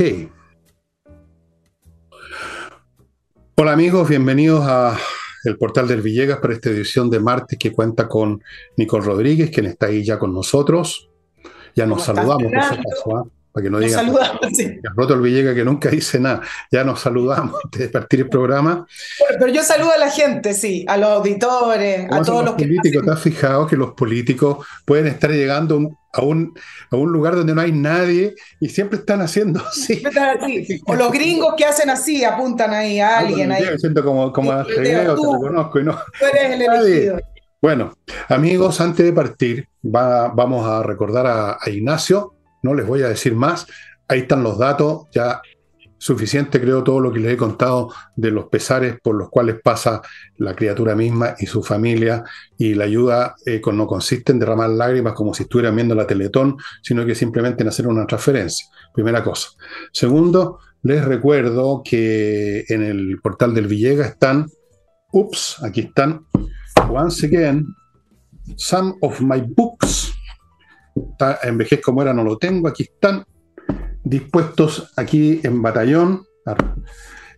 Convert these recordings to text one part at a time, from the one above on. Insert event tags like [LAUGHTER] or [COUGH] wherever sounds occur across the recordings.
Ok. Hola amigos, bienvenidos a el portal del Villegas para esta edición de martes que cuenta con Nicole Rodríguez, quien está ahí ya con nosotros. Ya nos saludamos, por si. Para que no digan saludamos, sí. [LAUGHS] roto el Villegas que nunca dice nada. Ya nos saludamos antes de partir el programa. Pero, yo saludo a la gente, sí, a los auditores, a todos los, políticos. ¿Te has fijado que los políticos pueden estar llegando a un, a un lugar donde no hay nadie y siempre están haciendo [LAUGHS] así. O los gringos que hacen así, apuntan ahí a alguien. Ahí. siento como, como a te reconozco y no. Tú eres el [LAUGHS] elegido. Bueno, amigos, antes de partir, va, vamos a recordar a, a, Ignacio, no les voy a decir más, ahí están los datos, ya suficiente creo todo lo que les he contado de los pesares por los cuales pasa la criatura misma y su familia y la ayuda eh, no consiste en derramar lágrimas como si estuvieran viendo la Teletón, sino que simplemente en hacer una transferencia. Primera cosa. Segundo, les recuerdo que en el portal del Villega están, ups, aquí están, once again, some of my books. En vejez como era no lo tengo, aquí están dispuestos aquí en batallón.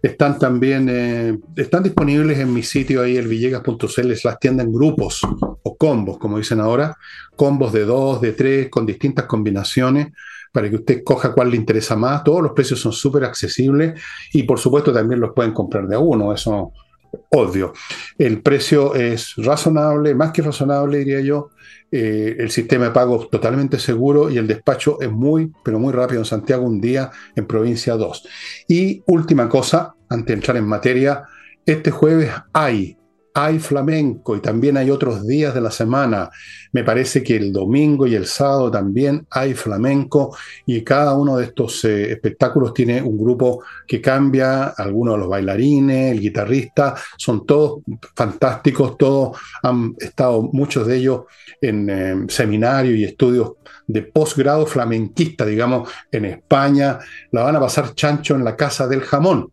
Están también, eh, están disponibles en mi sitio ahí, el villegas.cl, las tiendas en grupos o combos, como dicen ahora, combos de dos, de tres, con distintas combinaciones para que usted coja cuál le interesa más. Todos los precios son súper accesibles y por supuesto también los pueden comprar de a uno, eso odio. El precio es razonable, más que razonable diría yo, eh, el sistema de pago totalmente seguro y el despacho es muy, pero muy rápido en Santiago, un día en provincia 2. Y última cosa, antes de entrar en materia, este jueves hay hay flamenco y también hay otros días de la semana. Me parece que el domingo y el sábado también hay flamenco y cada uno de estos eh, espectáculos tiene un grupo que cambia, algunos de los bailarines, el guitarrista, son todos fantásticos, todos han estado, muchos de ellos en eh, seminarios y estudios de posgrado flamenquista, digamos, en España. La van a pasar chancho en la Casa del Jamón.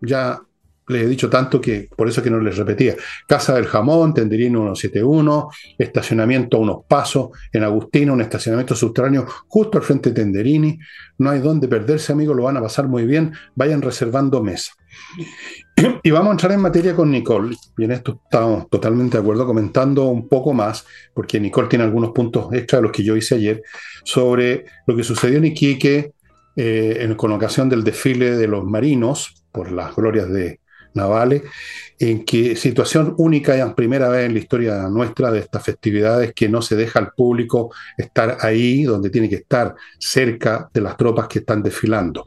Ya les he dicho tanto que por eso que no les repetía. Casa del Jamón, Tenderino 171, estacionamiento a unos pasos, en Agustino, un estacionamiento subterráneo justo al frente de Tenderini. No hay dónde perderse, amigos, lo van a pasar muy bien. Vayan reservando mesa. Y vamos a entrar en materia con Nicole. Y en esto estamos totalmente de acuerdo, comentando un poco más, porque Nicole tiene algunos puntos extra de los que yo hice ayer, sobre lo que sucedió en Iquique eh, en, con ocasión del desfile de los marinos por las glorias de, navales, en que situación única y primera vez en la historia nuestra de estas festividades que no se deja al público estar ahí donde tiene que estar, cerca de las tropas que están desfilando.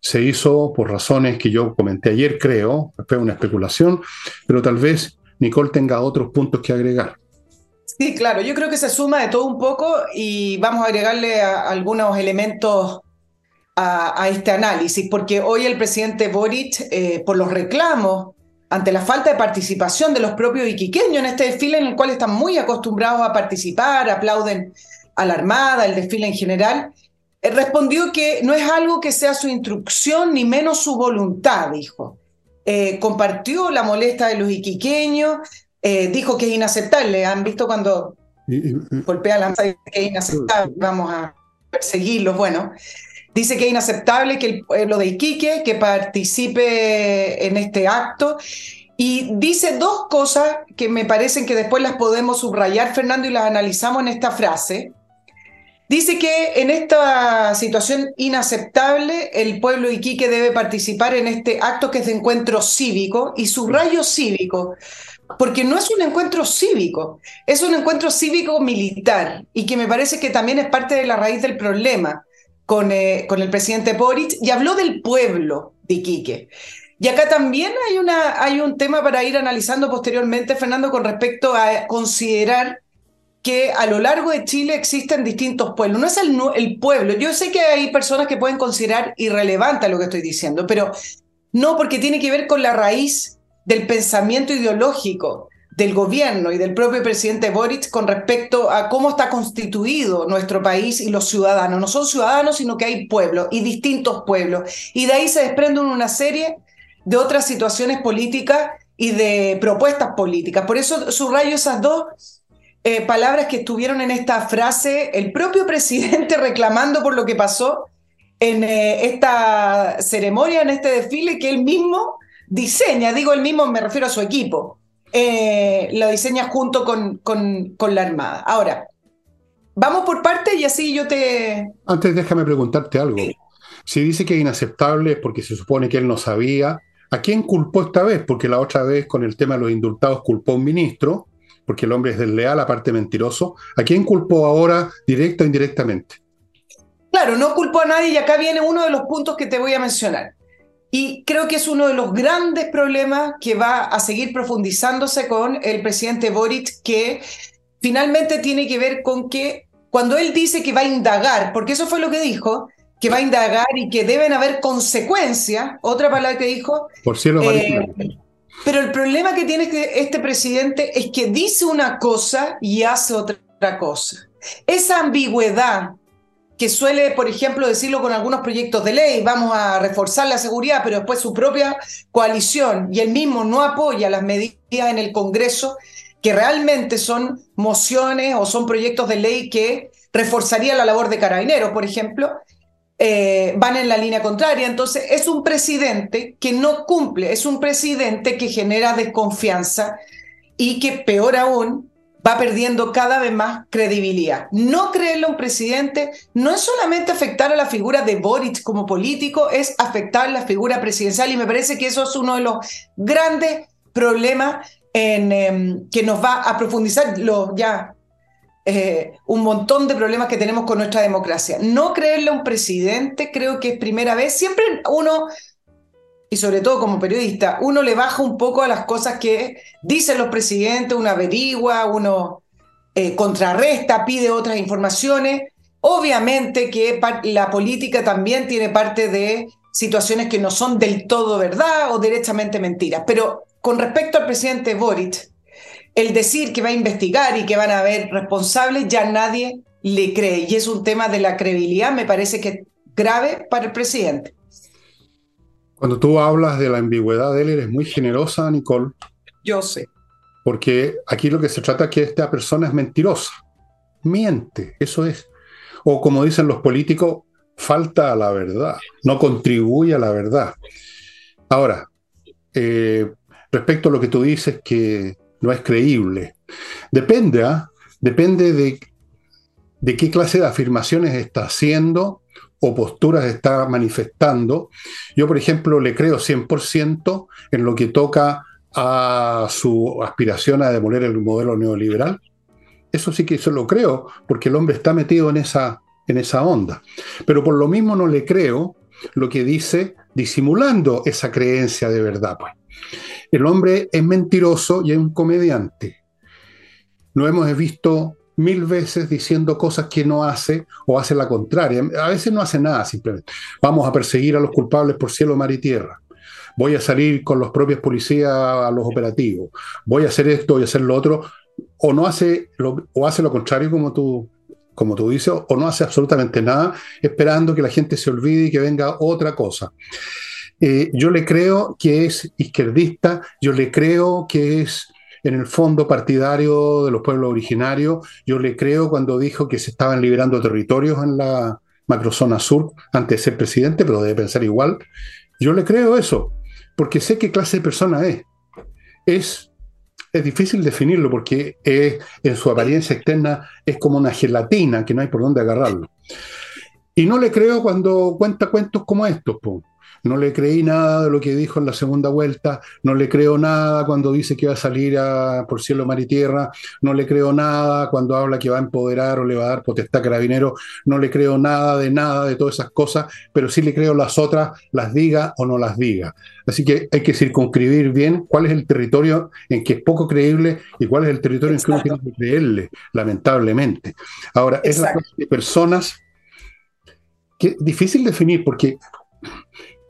Se hizo por razones que yo comenté ayer, creo, fue una especulación, pero tal vez Nicole tenga otros puntos que agregar. Sí, claro, yo creo que se suma de todo un poco y vamos a agregarle algunos elementos a, este análisis, porque hoy el presidente Boric, eh, por los reclamos ante la falta de participación de los propios iquiqueños en este desfile en el cual están muy acostumbrados a participar, aplauden a la Armada, el desfile en general, eh, respondió que no es algo que sea su instrucción ni menos su voluntad, dijo. Eh, compartió la molestia de los iquiqueños, dijo que es inaceptable. ¿Han visto cuando golpea la masa que es inaceptable? Vamos a perseguirlos. Bueno, Dice que es inaceptable que el pueblo de Iquique que participe en este acto y dice dos cosas que me parecen que después las podemos subrayar, Fernando, y las analizamos en esta frase. Dice que en esta situación inaceptable el pueblo de Iquique debe participar en este acto que es de encuentro cívico y subrayo cívico, porque no es un encuentro cívico, es un encuentro cívico militar y que me parece que también es parte de la raíz del problema con, eh, con el presidente Boric y habló del pueblo de Iquique. Y acá también hay, una, hay un tema para ir analizando posteriormente, Fernando, con respecto a considerar que a lo largo de Chile existen distintos pueblos. No es el, el pueblo. Yo sé que hay personas que pueden considerar irrelevante lo que estoy diciendo, pero no porque tiene que ver con la raíz del pensamiento ideológico del gobierno y del propio presidente Boric con respecto a cómo está constituido nuestro país y los ciudadanos. No son ciudadanos, sino que hay pueblos y distintos pueblos. Y de ahí se desprenden una serie de otras situaciones políticas y de propuestas políticas. Por eso subrayo esas dos eh, palabras que estuvieron en esta frase, el propio [LAUGHS] presidente reclamando por lo que pasó en eh, esta ceremonia, en este desfile que él mismo diseña, digo él mismo, me refiero a su equipo, eh, lo diseña junto con, con, con la Armada. Ahora, vamos por parte y así yo te... Antes déjame preguntarte algo. Si dice que es inaceptable es porque se supone que él no sabía, ¿a quién culpó esta vez? Porque la otra vez con el tema de los indultados culpó a un ministro, porque el hombre es desleal, aparte mentiroso. ¿A quién culpó ahora, directa o indirectamente? Claro, no culpó a nadie y acá viene uno de los puntos que te voy a mencionar. Y creo que es uno de los grandes problemas que va a seguir profundizándose con el presidente Boric, que finalmente tiene que ver con que cuando él dice que va a indagar, porque eso fue lo que dijo, que va a indagar y que deben haber consecuencias, otra palabra que dijo. Por cielo, eh, Pero el problema que tiene este presidente es que dice una cosa y hace otra cosa. Esa ambigüedad que suele, por ejemplo, decirlo con algunos proyectos de ley, vamos a reforzar la seguridad, pero después su propia coalición y él mismo no apoya las medidas en el Congreso que realmente son mociones o son proyectos de ley que reforzarían la labor de carabineros, por ejemplo, eh, van en la línea contraria. Entonces, es un presidente que no cumple, es un presidente que genera desconfianza y que, peor aún, va perdiendo cada vez más credibilidad. No creerle a un presidente no es solamente afectar a la figura de Boric como político, es afectar la figura presidencial y me parece que eso es uno de los grandes problemas em, que nos va a profundizar ya eh, un montón de problemas que tenemos con nuestra democracia. No creerle a un presidente creo que es primera vez. Siempre uno y sobre todo como periodista, uno le baja un poco a las cosas que dicen los presidentes, uno averigua, uno eh, contrarresta, pide otras informaciones. Obviamente que la política también tiene parte de situaciones que no son del todo verdad o directamente mentiras. Pero con respecto al presidente Boric, el decir que va a investigar y que van a haber responsables, ya nadie le cree. Y es un tema de la credibilidad, me parece que grave para el presidente. Cuando tú hablas de la ambigüedad de él, eres muy generosa, Nicole. Yo sé. Porque aquí lo que se trata es que esta persona es mentirosa. Miente, eso es. O como dicen los políticos, falta a la verdad, no contribuye a la verdad. Ahora, eh, respecto a lo que tú dices que no es creíble, depende, ¿ah? depende de, de qué clase de afirmaciones está haciendo o posturas está manifestando. Yo, por ejemplo, le creo 100% en lo que toca a su aspiración a demoler el modelo neoliberal. Eso sí que eso lo creo, porque el hombre está metido en esa, en esa onda. Pero por lo mismo no le creo lo que dice disimulando esa creencia de verdad. Pues. El hombre es mentiroso y es un comediante. No hemos visto mil veces diciendo cosas que no hace o hace la contraria. A veces no hace nada simplemente. Vamos a perseguir a los culpables por cielo, mar y tierra. Voy a salir con los propios policías a los operativos. Voy a hacer esto, voy a hacer lo otro. O no hace lo, o hace lo contrario como tú, como tú dices, o no hace absolutamente nada esperando que la gente se olvide y que venga otra cosa. Eh, yo le creo que es izquierdista, yo le creo que es en el fondo partidario de los pueblos originarios. Yo le creo cuando dijo que se estaban liberando territorios en la macrozona sur antes de ser presidente, pero debe pensar igual. Yo le creo eso, porque sé qué clase de persona es. Es, es difícil definirlo porque es, en su apariencia externa es como una gelatina que no hay por dónde agarrarlo. Y no le creo cuando cuenta cuentos como estos. No le creí nada de lo que dijo en la segunda vuelta, no le creo nada cuando dice que va a salir a, por cielo, mar y tierra, no le creo nada cuando habla que va a empoderar o le va a dar potestad carabinero, no le creo nada de nada de todas esas cosas, pero sí le creo las otras, las diga o no las diga. Así que hay que circunscribir bien cuál es el territorio en que es poco creíble y cuál es el territorio en que uno tiene que creerle, lamentablemente. Ahora, es la clase de personas que es difícil definir porque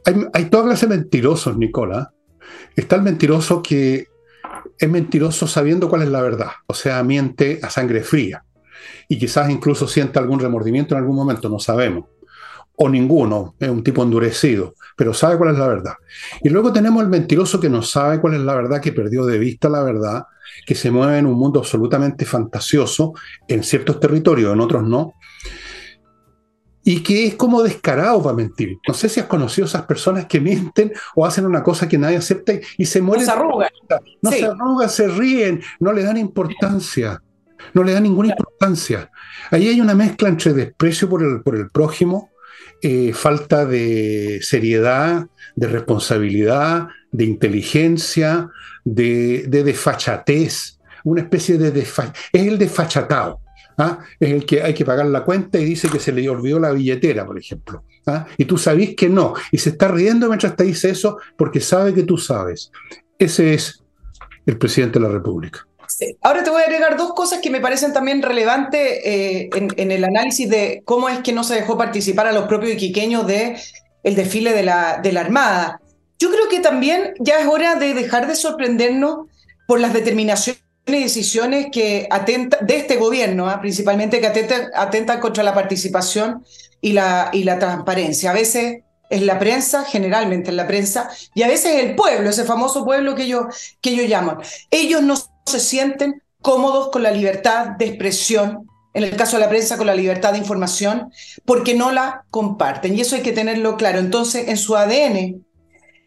hay, hay toda clase de mentirosos, Nicola. Está el mentiroso que es mentiroso sabiendo cuál es la verdad, o sea, miente a sangre fría. Y quizás incluso sienta algún remordimiento en algún momento, no sabemos. O ninguno, es un tipo endurecido, pero sabe cuál es la verdad. Y luego tenemos el mentiroso que no sabe cuál es la verdad, que perdió de vista la verdad, que se mueve en un mundo absolutamente fantasioso en ciertos territorios, en otros no, y que es como descarado para mentir. No sé si has conocido esas personas que mienten o hacen una cosa que nadie acepta y se mueren. No se arrugan. No se arrugan, se ríen, no le dan importancia. No le dan ninguna importancia. Ahí hay una mezcla entre desprecio por el, por el prójimo, eh, falta de seriedad, de responsabilidad, de inteligencia, de, de desfachatez, una especie de desfachatez. Es el desfachatado. ¿Ah? es el que hay que pagar la cuenta y dice que se le olvidó la billetera, por ejemplo. ¿ah? Y tú sabes que no. Y se está riendo mientras te dice eso porque sabe que tú sabes. Ese es el presidente de la República. Ahora te voy a agregar dos cosas que me parecen también relevantes eh, en, el análisis de cómo es que no se dejó participar a los propios iquiqueños del el desfile de la, de la Armada. Yo creo que también ya es hora de dejar de sorprendernos por las determinaciones decisiones que atenta, de este gobierno, ¿ah? principalmente que atentan, contra la participación y la, y la transparencia. A veces es la prensa, generalmente es la prensa, y a veces es el pueblo, ese famoso pueblo que ellos, que ellos llaman. Ellos no se sienten cómodos con la libertad de expresión, en el caso de la prensa con la libertad de información, porque no la comparten. Y eso hay que tenerlo claro. Entonces, en su ADN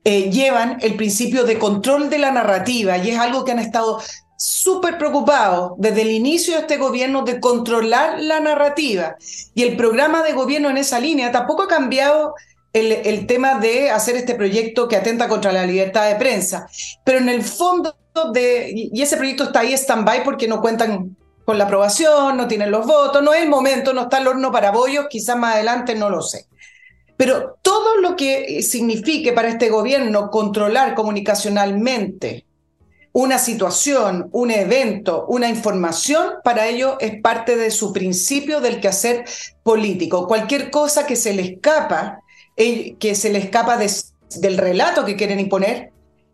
eh, llevan el principio de control de la narrativa y es algo que han estado súper preocupado desde el inicio de este gobierno de controlar la narrativa. Y el programa de gobierno en esa línea tampoco ha cambiado el, tema de hacer este proyecto que atenta contra la libertad de prensa. Pero en el fondo de... Y ese proyecto está ahí stand-by porque no cuentan con la aprobación, no tienen los votos, no es el momento, no está el horno para bollos, quizás más adelante, no lo sé. Pero todo lo que signifique para este gobierno controlar comunicacionalmente una situación, un evento, una información, para ello es parte de su principio del quehacer político. Cualquier cosa que se le escapa, eh, que se le escapa del relato que quieren imponer,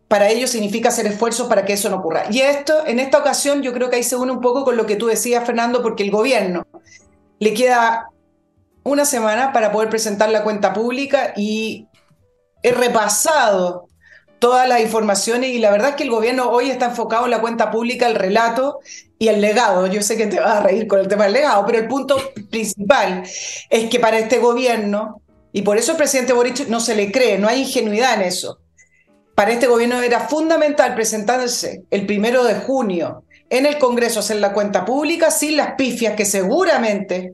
para ello significa hacer esfuerzos para que eso no ocurra. Y esto, en esta ocasión, yo creo que ahí se une un poco con lo que tú decías, Fernando, porque el gobierno le queda una semana para poder presentar la cuenta pública y he repasado todas las informaciones y la verdad es que el gobierno hoy está enfocado en la cuenta pública, el relato y el legado. Yo sé que te vas a reír con el tema del legado, pero el punto principal es que para este gobierno, y por eso el presidente Boric no se le cree, no hay ingenuidad en eso, para este gobierno era fundamental presentarse el primero de junio en el Congreso hacer la cuenta pública sin las pifias que seguramente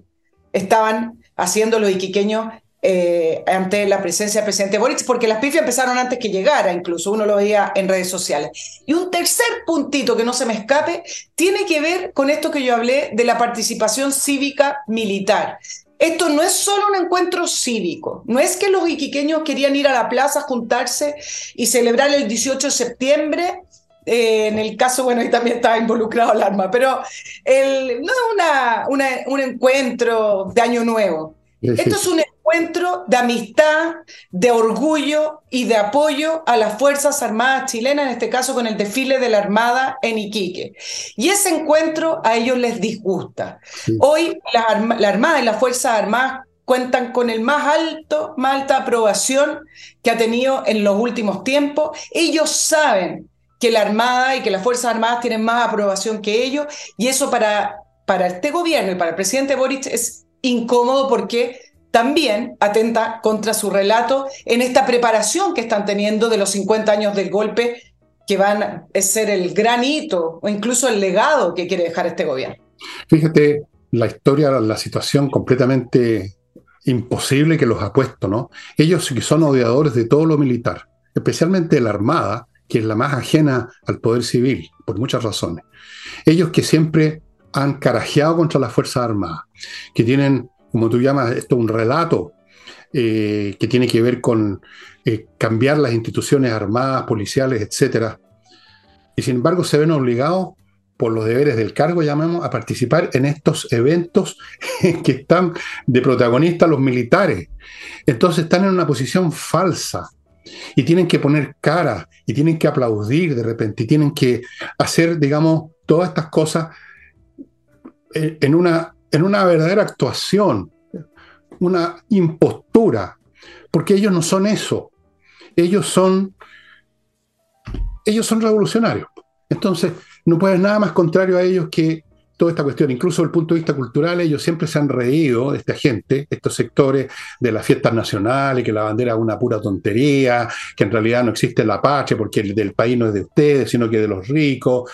estaban haciendo los iquiqueños eh, ante la presencia del presidente Boric, porque las pifias empezaron antes que llegara, incluso uno lo veía en redes sociales. Y un tercer puntito que no se me escape tiene que ver con esto que yo hablé de la participación cívica militar. Esto no es solo un encuentro cívico, no es que los iquiqueños querían ir a la plaza, juntarse y celebrar el 18 de septiembre eh, en el caso, bueno, ahí también estaba involucrado el arma, pero el, no es una, un encuentro de Año Nuevo. Esto es un encuentro de amistad, de orgullo y de apoyo a las Fuerzas Armadas chilenas, en este caso con el desfile de la Armada en Iquique. Y ese encuentro a ellos les disgusta. Hoy la, la Armada y las Fuerzas Armadas cuentan con el más alto, más alta aprobación que ha tenido en los últimos tiempos. Ellos saben que la Armada y que las Fuerzas Armadas tienen más aprobación que ellos, y eso para, para este gobierno y para el presidente Boric es incómodo porque también atenta contra su relato en esta preparación que están teniendo de los 50 años del golpe, que van a ser el gran hito o incluso el legado que quiere dejar este gobierno. Fíjate la historia, la situación completamente imposible que los ha puesto, ¿no? Ellos que son odiadores de todo lo militar, especialmente de la Armada, que es la más ajena al poder civil, por muchas razones. Ellos que siempre han carajeado contra las Fuerzas Armadas, que tienen como tú llamas esto, un relato eh, que tiene que ver con eh, cambiar las instituciones armadas, policiales, etc. Y sin embargo se ven obligados por los deberes del cargo, llamamos, a participar en estos eventos [LAUGHS] que están de protagonistas los militares. Entonces están en una posición falsa y tienen que poner cara y tienen que aplaudir de repente y tienen que hacer, digamos, todas estas cosas eh, en una en una verdadera actuación, una impostura, porque ellos no son eso, ellos son, ellos son revolucionarios. Entonces, no puede nada más contrario a ellos que toda esta cuestión, incluso desde el punto de vista cultural, ellos siempre se han reído, esta gente, estos sectores de las fiestas nacionales, que la bandera es una pura tontería, que en realidad no existe la patria porque el del país no es de ustedes, sino que de los ricos,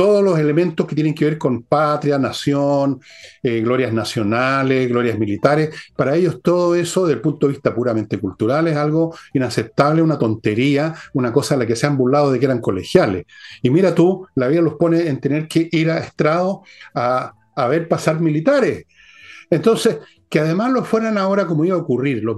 todos los elementos que tienen que ver con patria, nación, eh, glorias nacionales, glorias militares, para ellos todo eso, desde el punto de vista puramente cultural, es algo inaceptable, una tontería, una cosa a la que se han burlado de que eran colegiales. Y mira tú, la vida los pone en tener que ir a estrado a, a ver pasar militares. Entonces, que además lo fueran ahora como iba a ocurrir, los,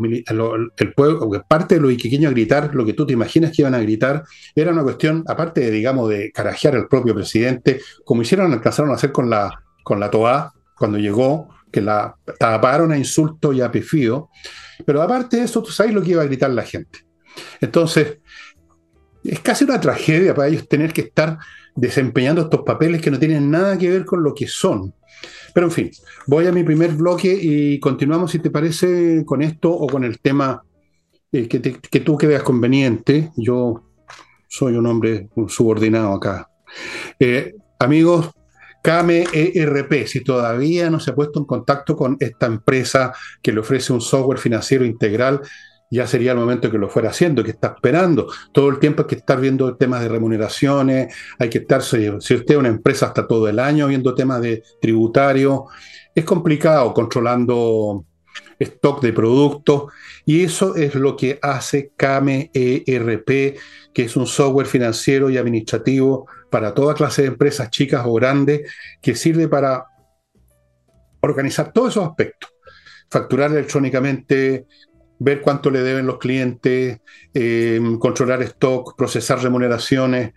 el pueblo, parte de los iquiqueños a gritar, lo que tú te imaginas que iban a gritar, era una cuestión, aparte de, digamos, de carajear al propio presidente, como hicieron, alcanzaron a hacer con la, con la TOA, cuando llegó, que la taparon a insulto y a pefío, pero aparte de eso, tú sabes lo que iba a gritar la gente. Entonces, es casi una tragedia para ellos tener que estar desempeñando estos papeles que no tienen nada que ver con lo que son. Pero en fin, voy a mi primer bloque y continuamos, si te parece, con esto o con el tema eh, que, tú creas conveniente. Yo soy un hombre subordinado acá. Eh, amigos, KMERP, si todavía no se ha puesto en contacto con esta empresa que le ofrece un software financiero integral, ya sería el momento que lo fuera haciendo, que está esperando. Todo el tiempo hay que estar viendo temas de remuneraciones, hay que estar, si usted es una empresa, hasta todo el año viendo temas de tributario. Es complicado controlando stock de productos y eso es lo que hace KMERP, que es un software financiero y administrativo para toda clase de empresas, chicas o grandes, que sirve para organizar todos esos aspectos. Facturar electrónicamente, ver cuánto le deben los clientes, eh, controlar stock, procesar remuneraciones,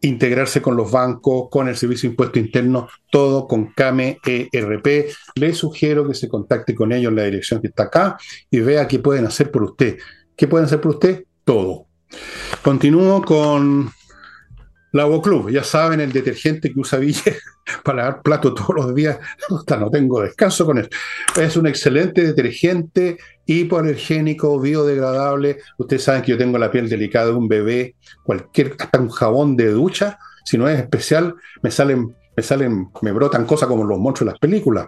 integrarse con los bancos, con el Servicio de Impuesto Interno, todo con CAME ERP. Le sugiero que se contacte con ellos en la dirección que está acá y vea qué pueden hacer por usted. ¿Qué pueden hacer por usted? Todo. Continúo con Lavo Club, ya saben, el detergente que usa Ville [LAUGHS] para lavar plato todos los días, [LAUGHS] no tengo descanso con él. Es un excelente detergente hipoalergénico, biodegradable. Ustedes saben que yo tengo la piel delicada de un bebé, cualquier, hasta un jabón de ducha, si no es especial, me salen, me salen, me brotan cosas como los monstruos de las películas.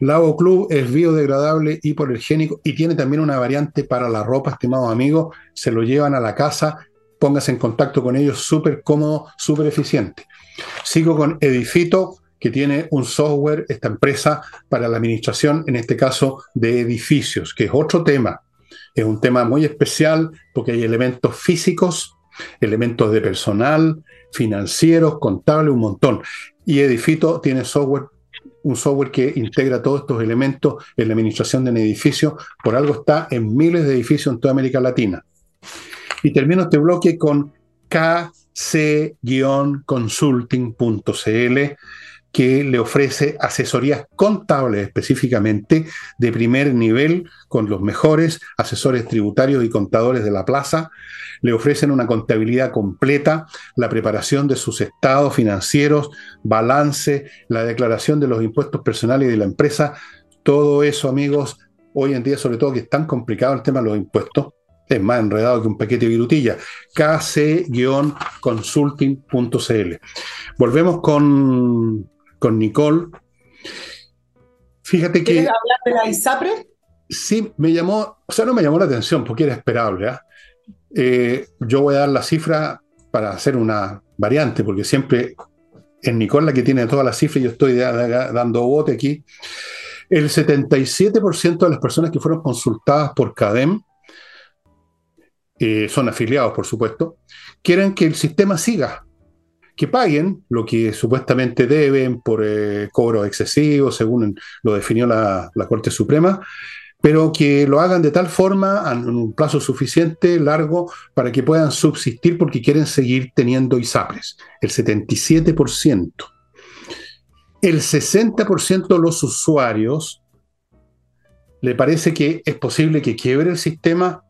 Lavo Club es biodegradable, hipoalergénico y tiene también una variante para la ropa, estimados amigos. Se lo llevan a la casa póngase en contacto con ellos, súper cómodo, súper eficiente. Sigo con Edifito, que tiene un software, esta empresa, para la administración, en este caso, de edificios, que es otro tema. Es un tema muy especial porque hay elementos físicos, elementos de personal, financieros, contables, un montón. Y Edifito tiene software, un software que integra todos estos elementos en la administración de un edificio. Por algo está en miles de edificios en toda América Latina. Y termino este bloque con kc-consulting.cl que le ofrece asesorías contables específicamente de primer nivel con los mejores asesores tributarios y contadores de la plaza. Le ofrecen una contabilidad completa, la preparación de sus estados financieros, balance, la declaración de los impuestos personales de la empresa. Todo eso, amigos, hoy en día, sobre todo que es tan complicado el tema de los impuestos, es más enredado que un paquete de virutilla, kc-consulting.cl. Volvemos con, con Nicole. Fíjate que... ¿Quieres hablar de la ISAPRE? Sí, me llamó, o sea, no me llamó la atención porque era esperable. ¿ah? Eh, yo voy a dar la cifra para hacer una variante, porque siempre es Nicole la que tiene todas las cifras y yo estoy dando bote aquí. El 77% de las personas que fueron consultadas por CADEM eh, son afiliados por supuesto, quieren que el sistema siga, que paguen lo que supuestamente deben por eh, cobro excesivo, según lo definió la, Corte Suprema, pero que lo hagan de tal forma, en un plazo suficiente, largo, para que puedan subsistir porque quieren seguir teniendo ISAPRES, el 77%. El 60% de los usuarios le parece que es posible que quiebre el sistema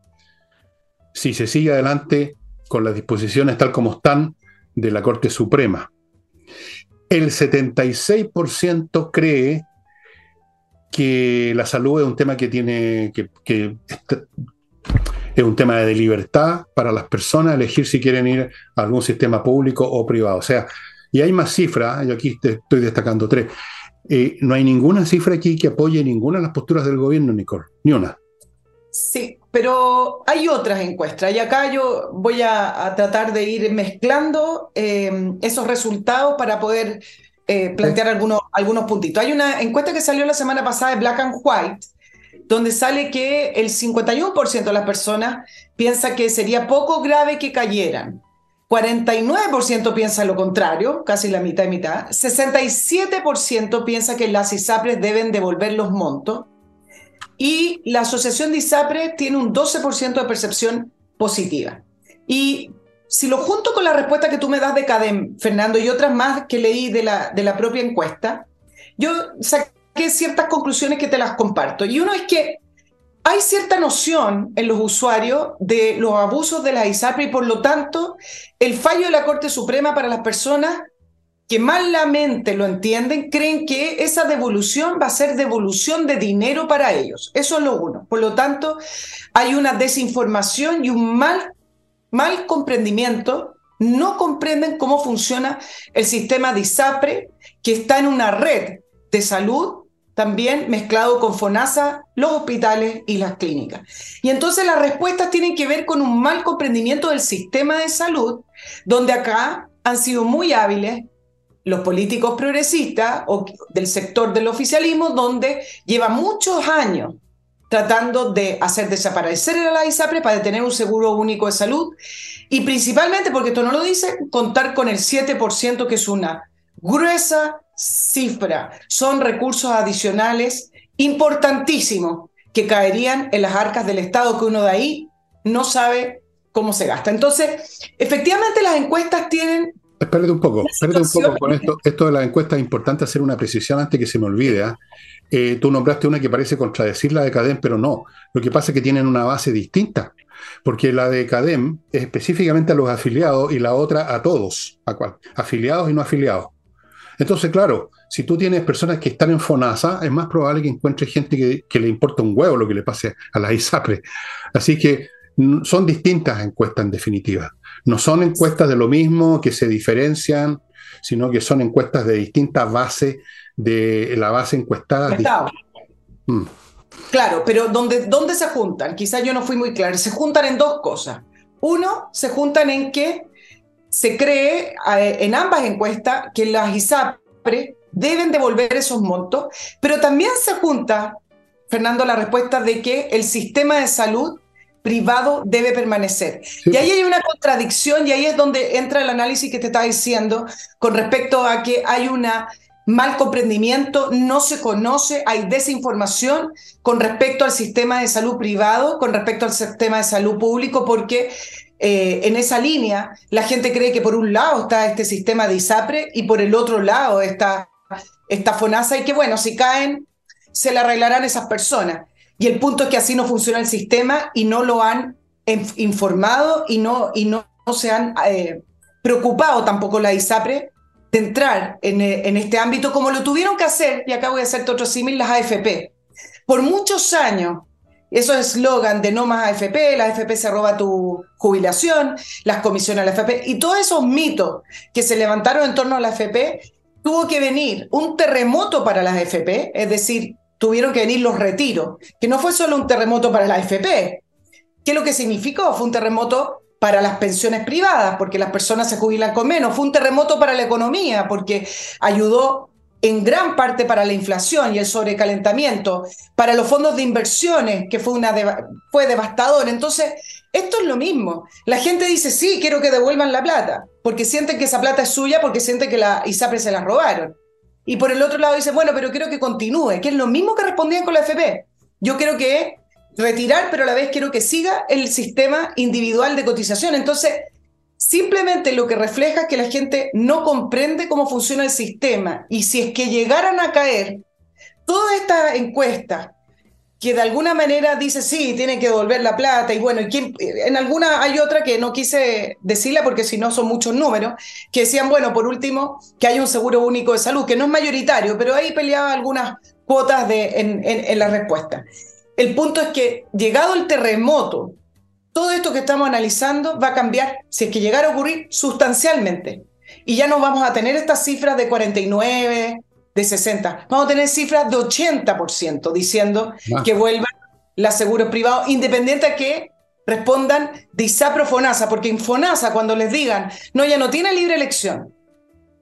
si se sigue adelante con las disposiciones tal como están de la Corte Suprema. El 76% cree que la salud es un tema que tiene que, es un tema de libertad para las personas elegir si quieren ir a algún sistema público o privado. O sea, y hay más cifras, yo aquí te estoy destacando tres, eh, no hay ninguna cifra aquí que apoye ninguna de las posturas del gobierno, Nicole, ni una. Sí, pero hay otras encuestas y acá yo voy a, tratar de ir mezclando eh, esos resultados para poder eh, plantear algunos, algunos puntitos. Hay una encuesta que salió la semana pasada de Black and White, donde sale que el 51% de las personas piensa que sería poco grave que cayeran. 49% piensa lo contrario, casi la mitad y mitad. 67% piensa que las ISAPRES deben devolver los montos. Y la asociación de ISAPRES tiene un 12% de percepción positiva. Y si lo junto con la respuesta que tú me das de CADEM, Fernando, y otras más que leí de la, de la propia encuesta, yo saqué ciertas conclusiones que te las comparto. Y uno es que hay cierta noción en los usuarios de los abusos de la ISAPRE y por lo tanto el fallo de la Corte Suprema para las personas que malamente lo entienden creen que esa devolución va a ser devolución de dinero para ellos. Eso es lo uno. Por lo tanto, hay una desinformación y un mal, mal comprendimiento. No comprenden cómo funciona el sistema de ISAPRE, que está en una red de salud también mezclado con FONASA, los hospitales y las clínicas. Y entonces las respuestas tienen que ver con un mal comprendimiento del sistema de salud, donde acá han sido muy hábiles los políticos progresistas o del sector del oficialismo, donde lleva muchos años tratando de hacer desaparecer a la ISAPRE para tener un seguro único de salud y principalmente, porque esto no lo dice, contar con el 7% que es una gruesa cifra son recursos adicionales importantísimos que caerían en las arcas del Estado que uno de ahí no sabe cómo se gasta. Entonces, efectivamente las encuestas tienen... Espérate un poco, espérate un poco con esto. Esto de las encuestas es importante hacer una precisión antes que se me olvide. ¿ah? Eh, tú nombraste una que parece contradecir la de CADEM, pero no. Lo que pasa es que tienen una base distinta, porque la de CADEM es específicamente a los afiliados y la otra a todos, a cual, afiliados y no afiliados. Entonces, claro, si tú tienes personas que están en FONASA, es más probable que encuentres gente que, le importa un huevo lo que le pase a las ISAPRE. Así que son distintas encuestas en definitiva. No son encuestas de lo mismo que se diferencian, sino que son encuestas de distintas bases, de la base encuestada. Mm. Claro, pero ¿dónde, ¿dónde se juntan? Quizás yo no fui muy claro. Se juntan en dos cosas. Uno, se juntan en que se cree en ambas encuestas que las ISAPRE deben devolver esos montos, pero también se junta, Fernando, la respuesta de que el sistema de salud privado debe permanecer. Y ahí hay una contradicción y ahí es donde entra el análisis que te estaba diciendo con respecto a que hay un mal comprendimiento, no se conoce, hay desinformación con respecto al sistema de salud privado, con respecto al sistema de salud público, porque eh, en esa línea, la gente cree que por un lado está este sistema de ISAPRE y por el otro lado está esta FONASA y que bueno, si caen, se la arreglarán esas personas. Y el punto es que así no funciona el sistema y no lo han informado y no, y no, se han eh, preocupado tampoco la ISAPRE de entrar en, en, este ámbito como lo tuvieron que hacer, y acá voy a hacerte otro símil, las AFP. Por muchos años eso es eslogan de no más AFP, la AFP se roba tu jubilación, las comisiones a la AFP y todos esos mitos que se levantaron en torno a la AFP, tuvo que venir un terremoto para las AFP, es decir, tuvieron que venir los retiros, que no fue solo un terremoto para la AFP. ¿Qué es lo que significó? Fue un terremoto para las pensiones privadas, porque las personas se jubilan con menos. Fue un terremoto para la economía, porque ayudó en gran parte para la inflación y el sobrecalentamiento, para los fondos de inversiones, que fue, una fue devastador. Entonces, esto es lo mismo. La gente dice, sí, quiero que devuelvan la plata, porque sienten que esa plata es suya, porque sienten que la ISAPRE se la robaron. Y por el otro lado dice, bueno, pero quiero que continúe, que es lo mismo que respondían con la FP. Yo quiero que retirar, pero a la vez quiero que siga el sistema individual de cotización. Entonces, Simplemente lo que refleja es que la gente no comprende cómo funciona el sistema y si es que llegaran a caer toda esta encuesta que de alguna manera dice sí, tiene que devolver la plata y bueno, y en alguna hay otra que no quise decirla porque si no son muchos números, que decían, bueno, por último, que hay un seguro único de salud, que no es mayoritario, pero ahí peleaba algunas cuotas de, en, en la respuesta. El punto es que llegado el terremoto todo esto que estamos analizando va a cambiar, si es que llegara a ocurrir, sustancialmente. y ya no vamos a tener estas cifras de 49, de 60. Vamos a tener cifras de 80% diciendo que vuelvan los seguros privados, independiente de que respondan de ISAPRO FONASA, porque en FONASA cuando les digan, no, ya no tiene libre elección,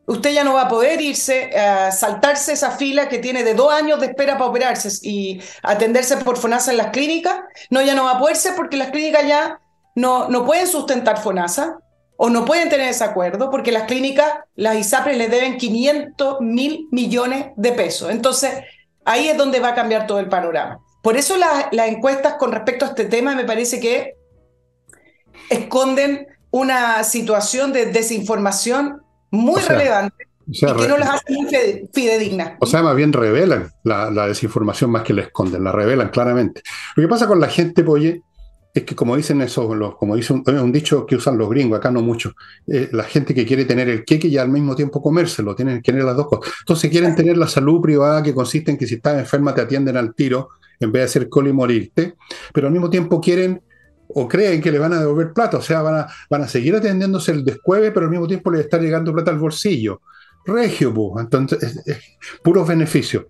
usted ya no va a poder irse a saltarse esa fila que tiene de dos años de espera para operarse y atenderse por FONASA en las clínicas, no, ya no va a poder ser porque las clínicas ya no, no pueden sustentar FONASA o no pueden tener ese acuerdo porque las clínicas, las ISAPRES le deben 500 mil millones de pesos. Entonces, ahí es donde va a cambiar todo el panorama. Por eso las encuestas con respecto a este tema me parece que esconden una situación de desinformación muy relevante y que no las hace muy fidedignas. O sea, más bien revelan la, desinformación más que la esconden, la revelan claramente. Lo que pasa con la gente, Poye, es que como dicen eso, como dice un, dicho que usan los gringos, acá no mucho, eh, la gente que quiere tener el queque y al mismo tiempo comérselo, tienen que tener las dos cosas. Entonces quieren tener la salud privada que consiste en que si estás enferma te atienden al tiro en vez de hacer col y morirte, pero al mismo tiempo quieren o creen que le van a devolver plata, o sea, van a, van a seguir atendiéndose el descueve, pero al mismo tiempo le está llegando plata al bolsillo. Regio, pues, entonces, puros beneficios.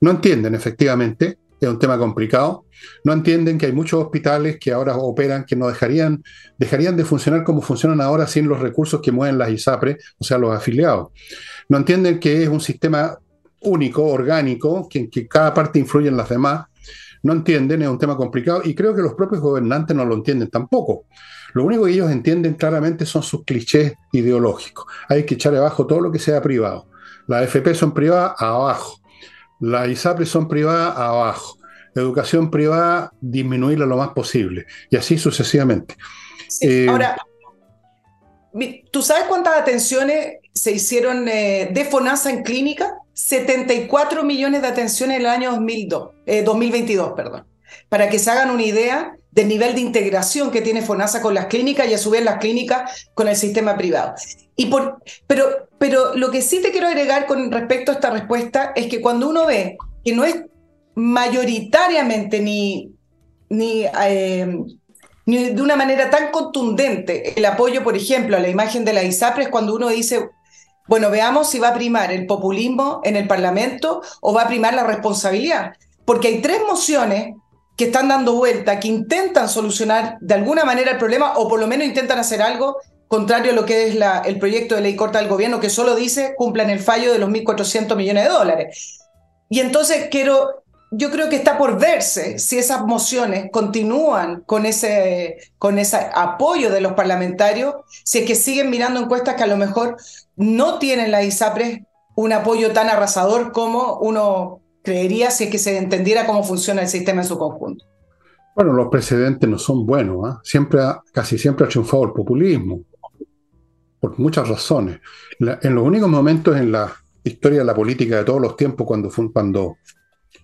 No entienden, efectivamente, es un tema complicado. No entienden que hay muchos hospitales que ahora operan que no dejarían, dejarían de funcionar como funcionan ahora sin los recursos que mueven las ISAPRE, o sea, los afiliados. No entienden que es un sistema único, orgánico, que, que cada parte influye en las demás no entienden, es un tema complicado y creo que los propios gobernantes no lo entienden tampoco. Lo único que ellos entienden claramente son sus clichés ideológicos. Hay que echar abajo todo lo que sea privado. Las FP son privadas, abajo. Las ISAPRE son privadas, abajo. Educación privada, disminuirla lo más posible. Y así sucesivamente. Eh, ahora, ¿tú sabes cuántas atenciones se hicieron eh, de FONASA en clínica? 74 millones de atenciones en el año 2002, 2022, eh, perdón, para que se hagan una idea del nivel de integración que tiene FONASA con las clínicas y a su vez las clínicas con el sistema privado. Y por, pero, pero lo que sí te quiero agregar con respecto a esta respuesta es que cuando uno ve que no es mayoritariamente ni, ni, eh, ni de una manera tan contundente el apoyo, por ejemplo, a la imagen de la ISAPRES, cuando uno dice, bueno, veamos si va a primar el populismo en el Parlamento o va a primar la responsabilidad. Porque hay tres mociones que están dando vuelta, que intentan solucionar de alguna manera el problema o por lo menos intentan hacer algo contrario a lo que es el proyecto de ley corta del gobierno, que solo dice cumplan el fallo de los 1.400 millones de dólares. Y entonces quiero yo creo que está por verse si esas mociones continúan con ese, con ese apoyo de los parlamentarios, si es que siguen mirando encuestas que a lo mejor no tienen la ISAPRES un apoyo tan arrasador como uno creería si es que se entendiera cómo funciona el sistema en su conjunto. Bueno, los precedentes no son buenos. ¿ah? Siempre casi siempre ha triunfado el populismo, por muchas razones. en los únicos momentos en la historia de la política de todos los tiempos, cuando, cuando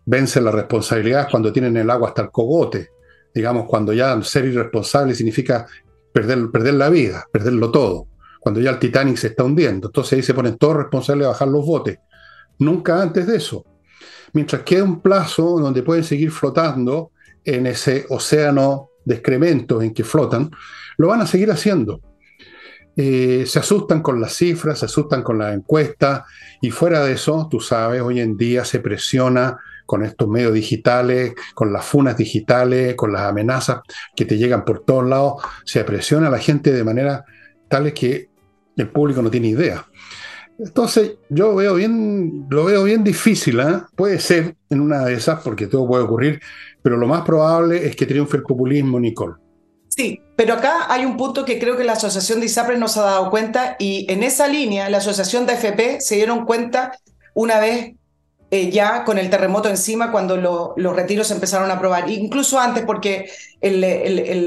vencen la responsabilidad cuando tienen el agua hasta el cogote. Digamos, cuando ya ser irresponsable significa perder, perder la vida, perderlo todo. Cuando ya el Titanic se está hundiendo. Entonces ahí se ponen todos responsables a bajar los botes. Nunca antes de eso. Mientras queda un plazo donde pueden seguir flotando en ese océano de excrementos en que flotan, lo van a seguir haciendo. Eh, se asustan con las cifras, se asustan con las encuestas y fuera de eso, tú sabes, hoy en día se presiona con estos medios digitales, con las funas digitales, con las amenazas que te llegan por todos lados, se presiona a la gente de manera tal que el público no tiene idea. Entonces, yo veo bien, lo veo bien difícil, ¿eh? puede ser en una de esas, porque todo puede ocurrir, pero lo más probable es que triunfe el populismo, Nicole. Sí, pero acá hay un punto que creo que la Asociación de ISAPRES nos ha dado cuenta y en esa línea la Asociación de AFP se dieron cuenta una vez eh, ya con el terremoto encima cuando los retiros empezaron a aprobar, incluso antes porque el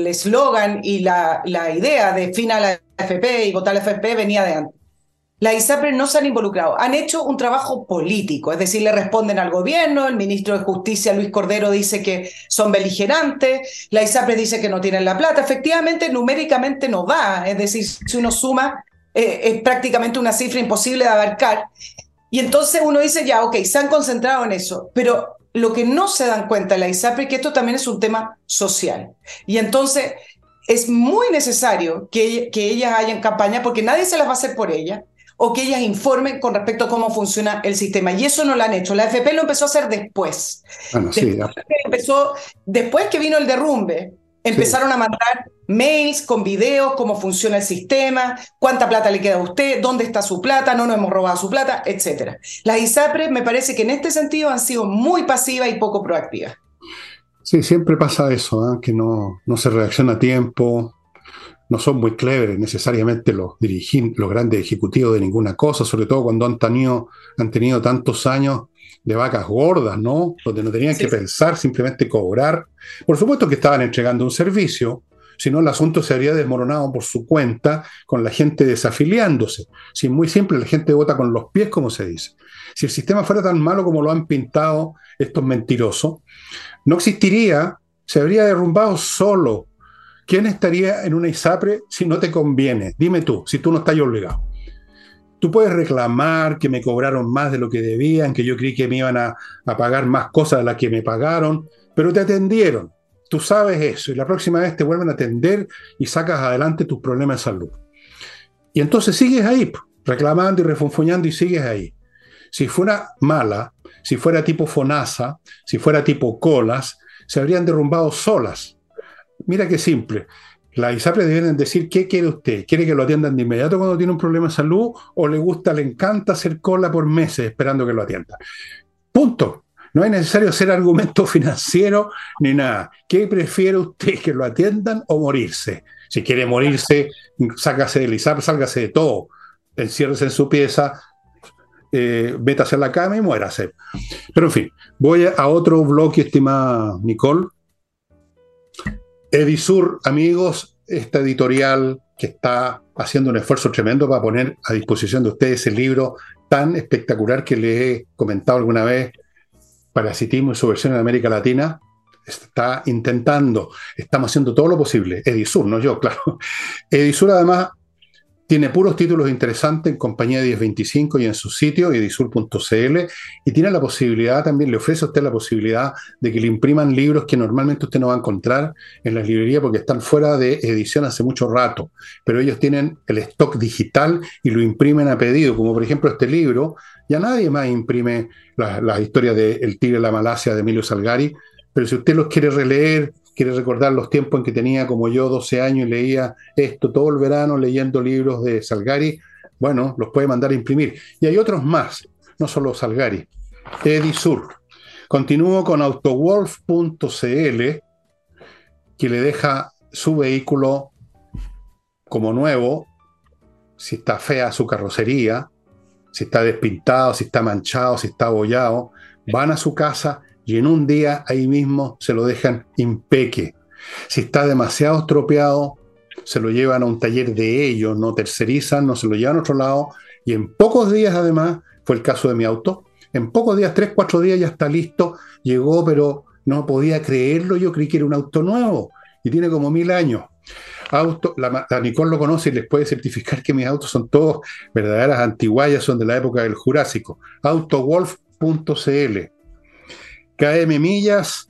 eslogan y la, la, idea de fin a la AFP y votar a la AFP venía de antes. La ISAPRE no se han involucrado, han hecho un trabajo político, es decir, le responden al gobierno, el ministro de Justicia Luis Cordero dice que son beligerantes, la ISAPRE dice que no tienen la plata, efectivamente numéricamente no va, es decir, si uno suma eh, es prácticamente una cifra imposible de abarcar, y entonces uno dice, ya, ok, se han concentrado en eso, pero lo que no se dan cuenta la ISAPRE es que esto también es un tema social. Y entonces es muy necesario que, que ellas hayan campaña porque nadie se las va a hacer por ellas. O que ellas informen con respecto a cómo funciona el sistema. Y eso no lo han hecho. La FP lo empezó a hacer después. Bueno, sí, después, que empezó, después que vino el derrumbe, empezaron a mandar mails con videos, cómo funciona el sistema, cuánta plata le queda a usted, dónde está su plata, no nos hemos robado su plata, etc. Las ISAPRES me parece que en este sentido han sido muy pasivas y poco proactivas. Sí, siempre pasa eso, ¿eh? que no, no se reacciona a tiempo, no son muy cleveres necesariamente los, los grandes ejecutivos de ninguna cosa, sobre todo cuando han tenido, han tenido tantos años de vacas gordas, ¿no? Donde no tenían que pensar, simplemente cobrar. Por supuesto que estaban entregando un servicio, si no el asunto se habría desmoronado por su cuenta con la gente desafiliándose. Si es muy simple, la gente vota con los pies, como se dice. Si el sistema fuera tan malo como lo han pintado estos mentirosos, no existiría, se habría derrumbado solo ¿Quién estaría en una ISAPRE si no te conviene? Dime tú, si tú no estás obligado. Tú puedes reclamar que me cobraron más de lo que debían, que yo creí que me iban a, pagar más cosas de las que me pagaron, pero te atendieron. Tú sabes eso y la próxima vez te vuelven a atender y sacas adelante tus problemas de salud. Y entonces sigues ahí, reclamando y refunfuñando y sigues ahí. Si fuera mala, si fuera tipo FONASA, si fuera tipo COLAS, se habrían derrumbado solas mira qué simple. La ISAPRE deben decir qué quiere usted. ¿Quiere que lo atiendan de inmediato cuando tiene un problema de salud o le gusta, le encanta hacer cola por meses esperando que lo atiendan? Punto. No es necesario hacer argumento [LAUGHS] financiero ni nada. ¿Qué prefiere usted, que lo atiendan o morirse? Si quiere morirse, sácase del ISAPRE, sálgase de todo. Enciérrese en su pieza, eh, métase a la cama y muérase. Pero en fin, voy a otro bloque, estimada Nicole Edisur, amigos, esta editorial que está haciendo un esfuerzo tremendo para poner a disposición de ustedes el libro tan espectacular que les he comentado alguna vez, Parasitismo y su versión en América Latina, está intentando, estamos haciendo todo lo posible, Edisur, no yo, [LAUGHS] claro. Edisur además tiene puros títulos interesantes en compañía de 1025 y en su sitio, edisur.cl, y tiene la posibilidad también, le ofrece a usted la posibilidad de que le impriman libros que normalmente usted no va a encontrar en las librerías porque están fuera de edición hace mucho rato, pero ellos tienen el stock digital y lo imprimen a pedido, como por ejemplo este libro, ya nadie más imprime las la historias de El Tigre de la Malasia de Emilio Salgari, pero si usted los quiere releer, quiere recordar los tiempos en que tenía como yo 12 años y leía esto todo el verano leyendo libros de Salgari, bueno, los puede mandar a imprimir. Y hay otros más, no solo Salgari. Edisur. Continúo con autowolf.cl, que le deja su vehículo como nuevo, si está fea su carrocería, si está despintado, si está manchado, si está abollado, van a su casa y en un día ahí mismo se lo dejan impeque. Si está demasiado estropeado, se lo llevan a un taller de ellos, no tercerizan, no se lo llevan a otro lado y en pocos días además, fue el caso de mi auto, en pocos días, tres, cuatro días ya está listo, llegó pero no podía creerlo, yo creí que era un auto nuevo y tiene como mil años. Auto, la, Nicole lo conoce y les puede certificar que mis autos son todos verdaderas antiguallas, son de la época del Jurásico. Autowolf.cl KM Millas,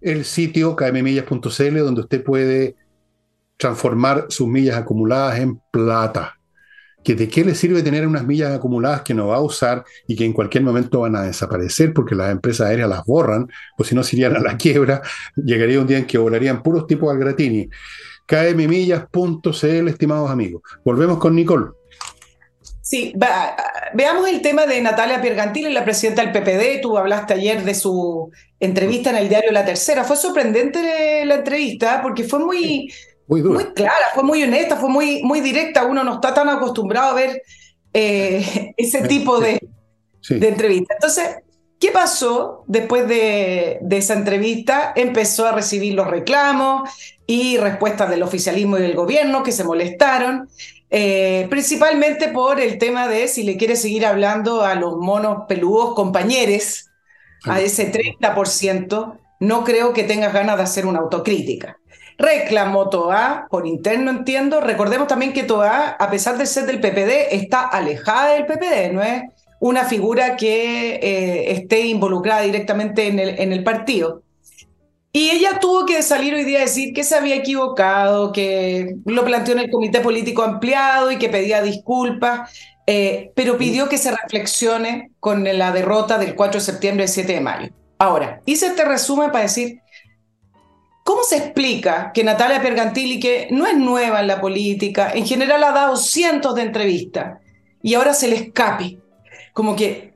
el sitio kmmillas.cl donde usted puede transformar sus millas acumuladas en plata. ¿Que ¿De qué le sirve tener unas millas acumuladas que no va a usar y que en cualquier momento van a desaparecer porque las empresas aéreas las borran, o si no se irían a la quiebra, llegaría un día en que volarían puros tipos al gratini. kmmillas.cl, estimados amigos. Volvemos con Nicole. Sí, veamos el tema de Natalia Piergantini, la presidenta del PPD. Tú hablaste ayer de su entrevista en el diario La Tercera. Fue sorprendente la entrevista porque fue muy, muy, clara, fue muy honesta, fue muy, muy directa. Uno no está tan acostumbrado a ver eh, ese tipo de, de entrevista. Entonces, ¿qué pasó después de, de esa entrevista? Empezó a recibir los reclamos y respuestas del oficialismo y del gobierno que se molestaron. Eh, principalmente por el tema de si le quiere seguir hablando a los monos peludos compañeros, a ese 30%, no creo que tengas ganas de hacer una autocrítica. Reclamó Toa, por interno entiendo. Recordemos también que Toa, a pesar de ser del PPD, está alejada del PPD, no es una figura que eh, esté involucrada directamente en el, en el partido. Y ella tuvo que salir hoy día a decir que se había equivocado, que lo planteó en el comité político ampliado y que pedía disculpas. eh, pero pidió que se reflexione con la derrota del 4 de septiembre y 7 de mayo. Ahora, hice este resumen para decir, ¿cómo se explica que Natalia Pergantilli, que no es nueva en la política, en general ha dado cientos de entrevistas, y ahora se le escape? Como que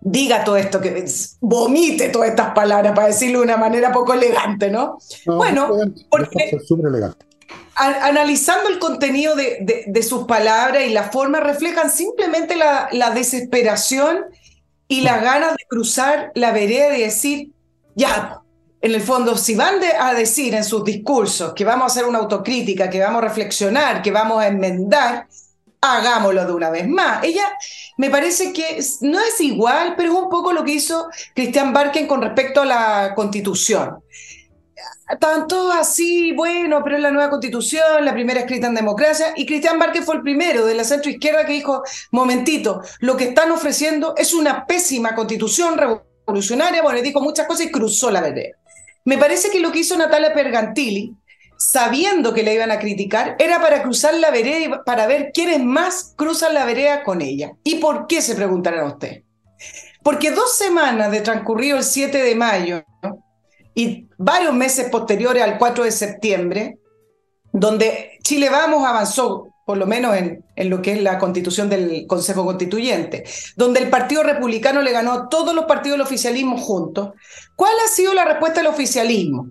diga todo esto, que vomite todas estas palabras, para decirlo de una manera poco elegante, ¿no? bueno, porque analizando el contenido de, sus palabras y la forma, reflejan simplemente la, desesperación y las ganas de cruzar la vereda y decir, ya, en el fondo, si van a decir en sus discursos que vamos a hacer una autocrítica, que vamos a reflexionar, que vamos a enmendar, hagámoslo de una vez más. Ella me parece que no es igual, pero es un poco lo que hizo Cristian Barken con respecto a la constitución. Tanto así, bueno, pero es la nueva constitución, la primera escrita en democracia, y Cristian Barken fue el primero de la centro izquierda que dijo, momentito, lo que están ofreciendo es una pésima constitución revolucionaria, bueno, dijo muchas cosas y cruzó la vereda. Me parece que lo que hizo Natalia Pergantilli, sabiendo que le iban a criticar, era para cruzar la vereda y para ver quiénes más cruzan la vereda con ella. ¿Y por qué se preguntarán usted? Porque dos semanas de transcurrido el 7 de mayo y varios meses posteriores al 4 de septiembre, donde Chile Vamos avanzó, por lo menos en, en lo que es la constitución del Consejo Constituyente, donde el Partido Republicano le ganó a todos los partidos del oficialismo juntos, ¿cuál ha sido la respuesta del oficialismo?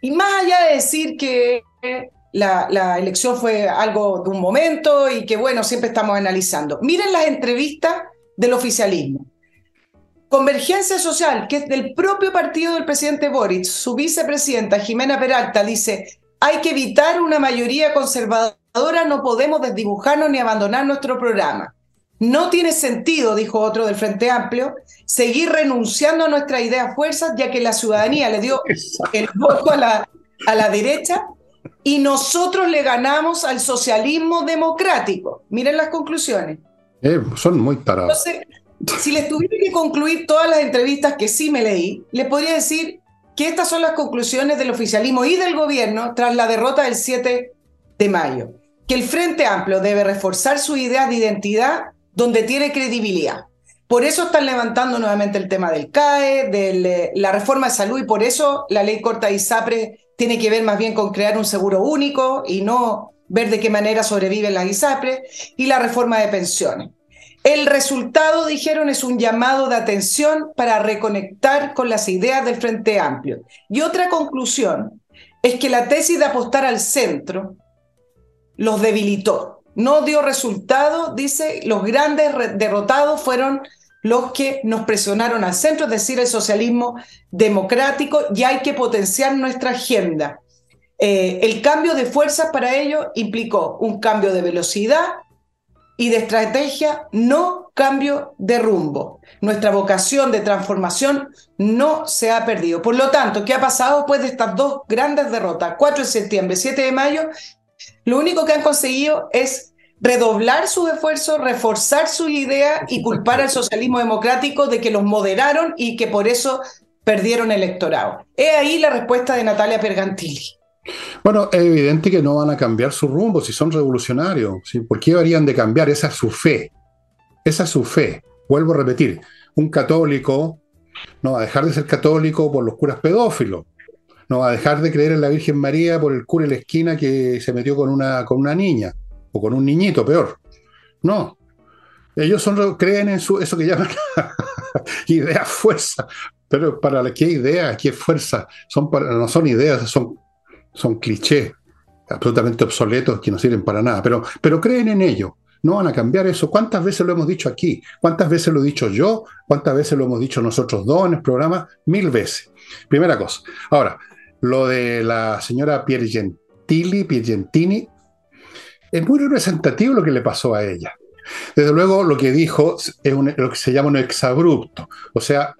Y más allá de decir que la, elección fue algo de un momento y que, bueno, siempre estamos analizando. Miren las entrevistas del oficialismo. Convergencia Social, que es del propio partido del presidente Boric, su vicepresidenta Jimena Peralta dice, hay que evitar una mayoría conservadora, no podemos desdibujarnos ni abandonar nuestro programa. No tiene sentido, dijo otro del Frente Amplio, seguir renunciando a nuestras ideas fuerzas, ya que la ciudadanía le dio el voto a la, a la derecha y nosotros le ganamos al socialismo democrático. Miren las conclusiones. Eh, son muy tarados. Entonces, si les tuviera que concluir todas las entrevistas que sí me leí, les podría decir que estas son las conclusiones del oficialismo y del gobierno tras la derrota del 7 de mayo. Que el Frente Amplio debe reforzar su idea de identidad donde tiene credibilidad. Por eso están levantando nuevamente el tema del CAE, de eh, la reforma de salud y por eso la ley corta ISAPRE tiene que ver más bien con crear un seguro único y no ver de qué manera sobreviven las ISAPRE y la reforma de pensiones. El resultado, dijeron, es un llamado de atención para reconectar con las ideas del Frente Amplio. Y otra conclusión es que la tesis de apostar al centro los debilitó no dio resultado, dice, los grandes derrotados fueron los que nos presionaron al centro, es decir, el socialismo democrático, y hay que potenciar nuestra agenda. Eh, el cambio de fuerzas para ello implicó un cambio de velocidad y de estrategia, no cambio de rumbo. Nuestra vocación de transformación no se ha perdido. Por lo tanto, ¿qué ha pasado después de estas dos grandes derrotas? 4 de septiembre, 7 de mayo, lo único que han conseguido es redoblar sus esfuerzos, reforzar su idea y culpar al socialismo democrático de que los moderaron y que por eso perdieron el electorado. Es ahí la respuesta de Natalia Pergantilli. Bueno, es evidente que no van a cambiar su rumbo si son revolucionarios. ¿Por qué deberían de cambiar? Esa es su fe. Esa es su fe. Vuelvo a repetir, un católico no va a dejar de ser católico por los curas pedófilos no va a dejar de creer en la Virgen María por el cura en la esquina que se metió con una, con una niña, o con un niñito, peor. No. Ellos son, creen en su, eso que llaman [LAUGHS] idea fuerza. Pero para qué idea, qué fuerza, son no son ideas, son, son clichés absolutamente obsoletos que no sirven para nada. Pero, pero creen en ello. No van a cambiar eso. ¿Cuántas veces lo hemos dicho aquí? ¿Cuántas veces lo he dicho yo? ¿Cuántas veces lo hemos dicho nosotros dos en el programa? Mil veces. Primera cosa. Ahora, lo de la señora Piergentili, Piergentini, es muy representativo lo que le pasó a ella. Desde luego, lo que dijo es lo que se llama un exabrupto. O sea,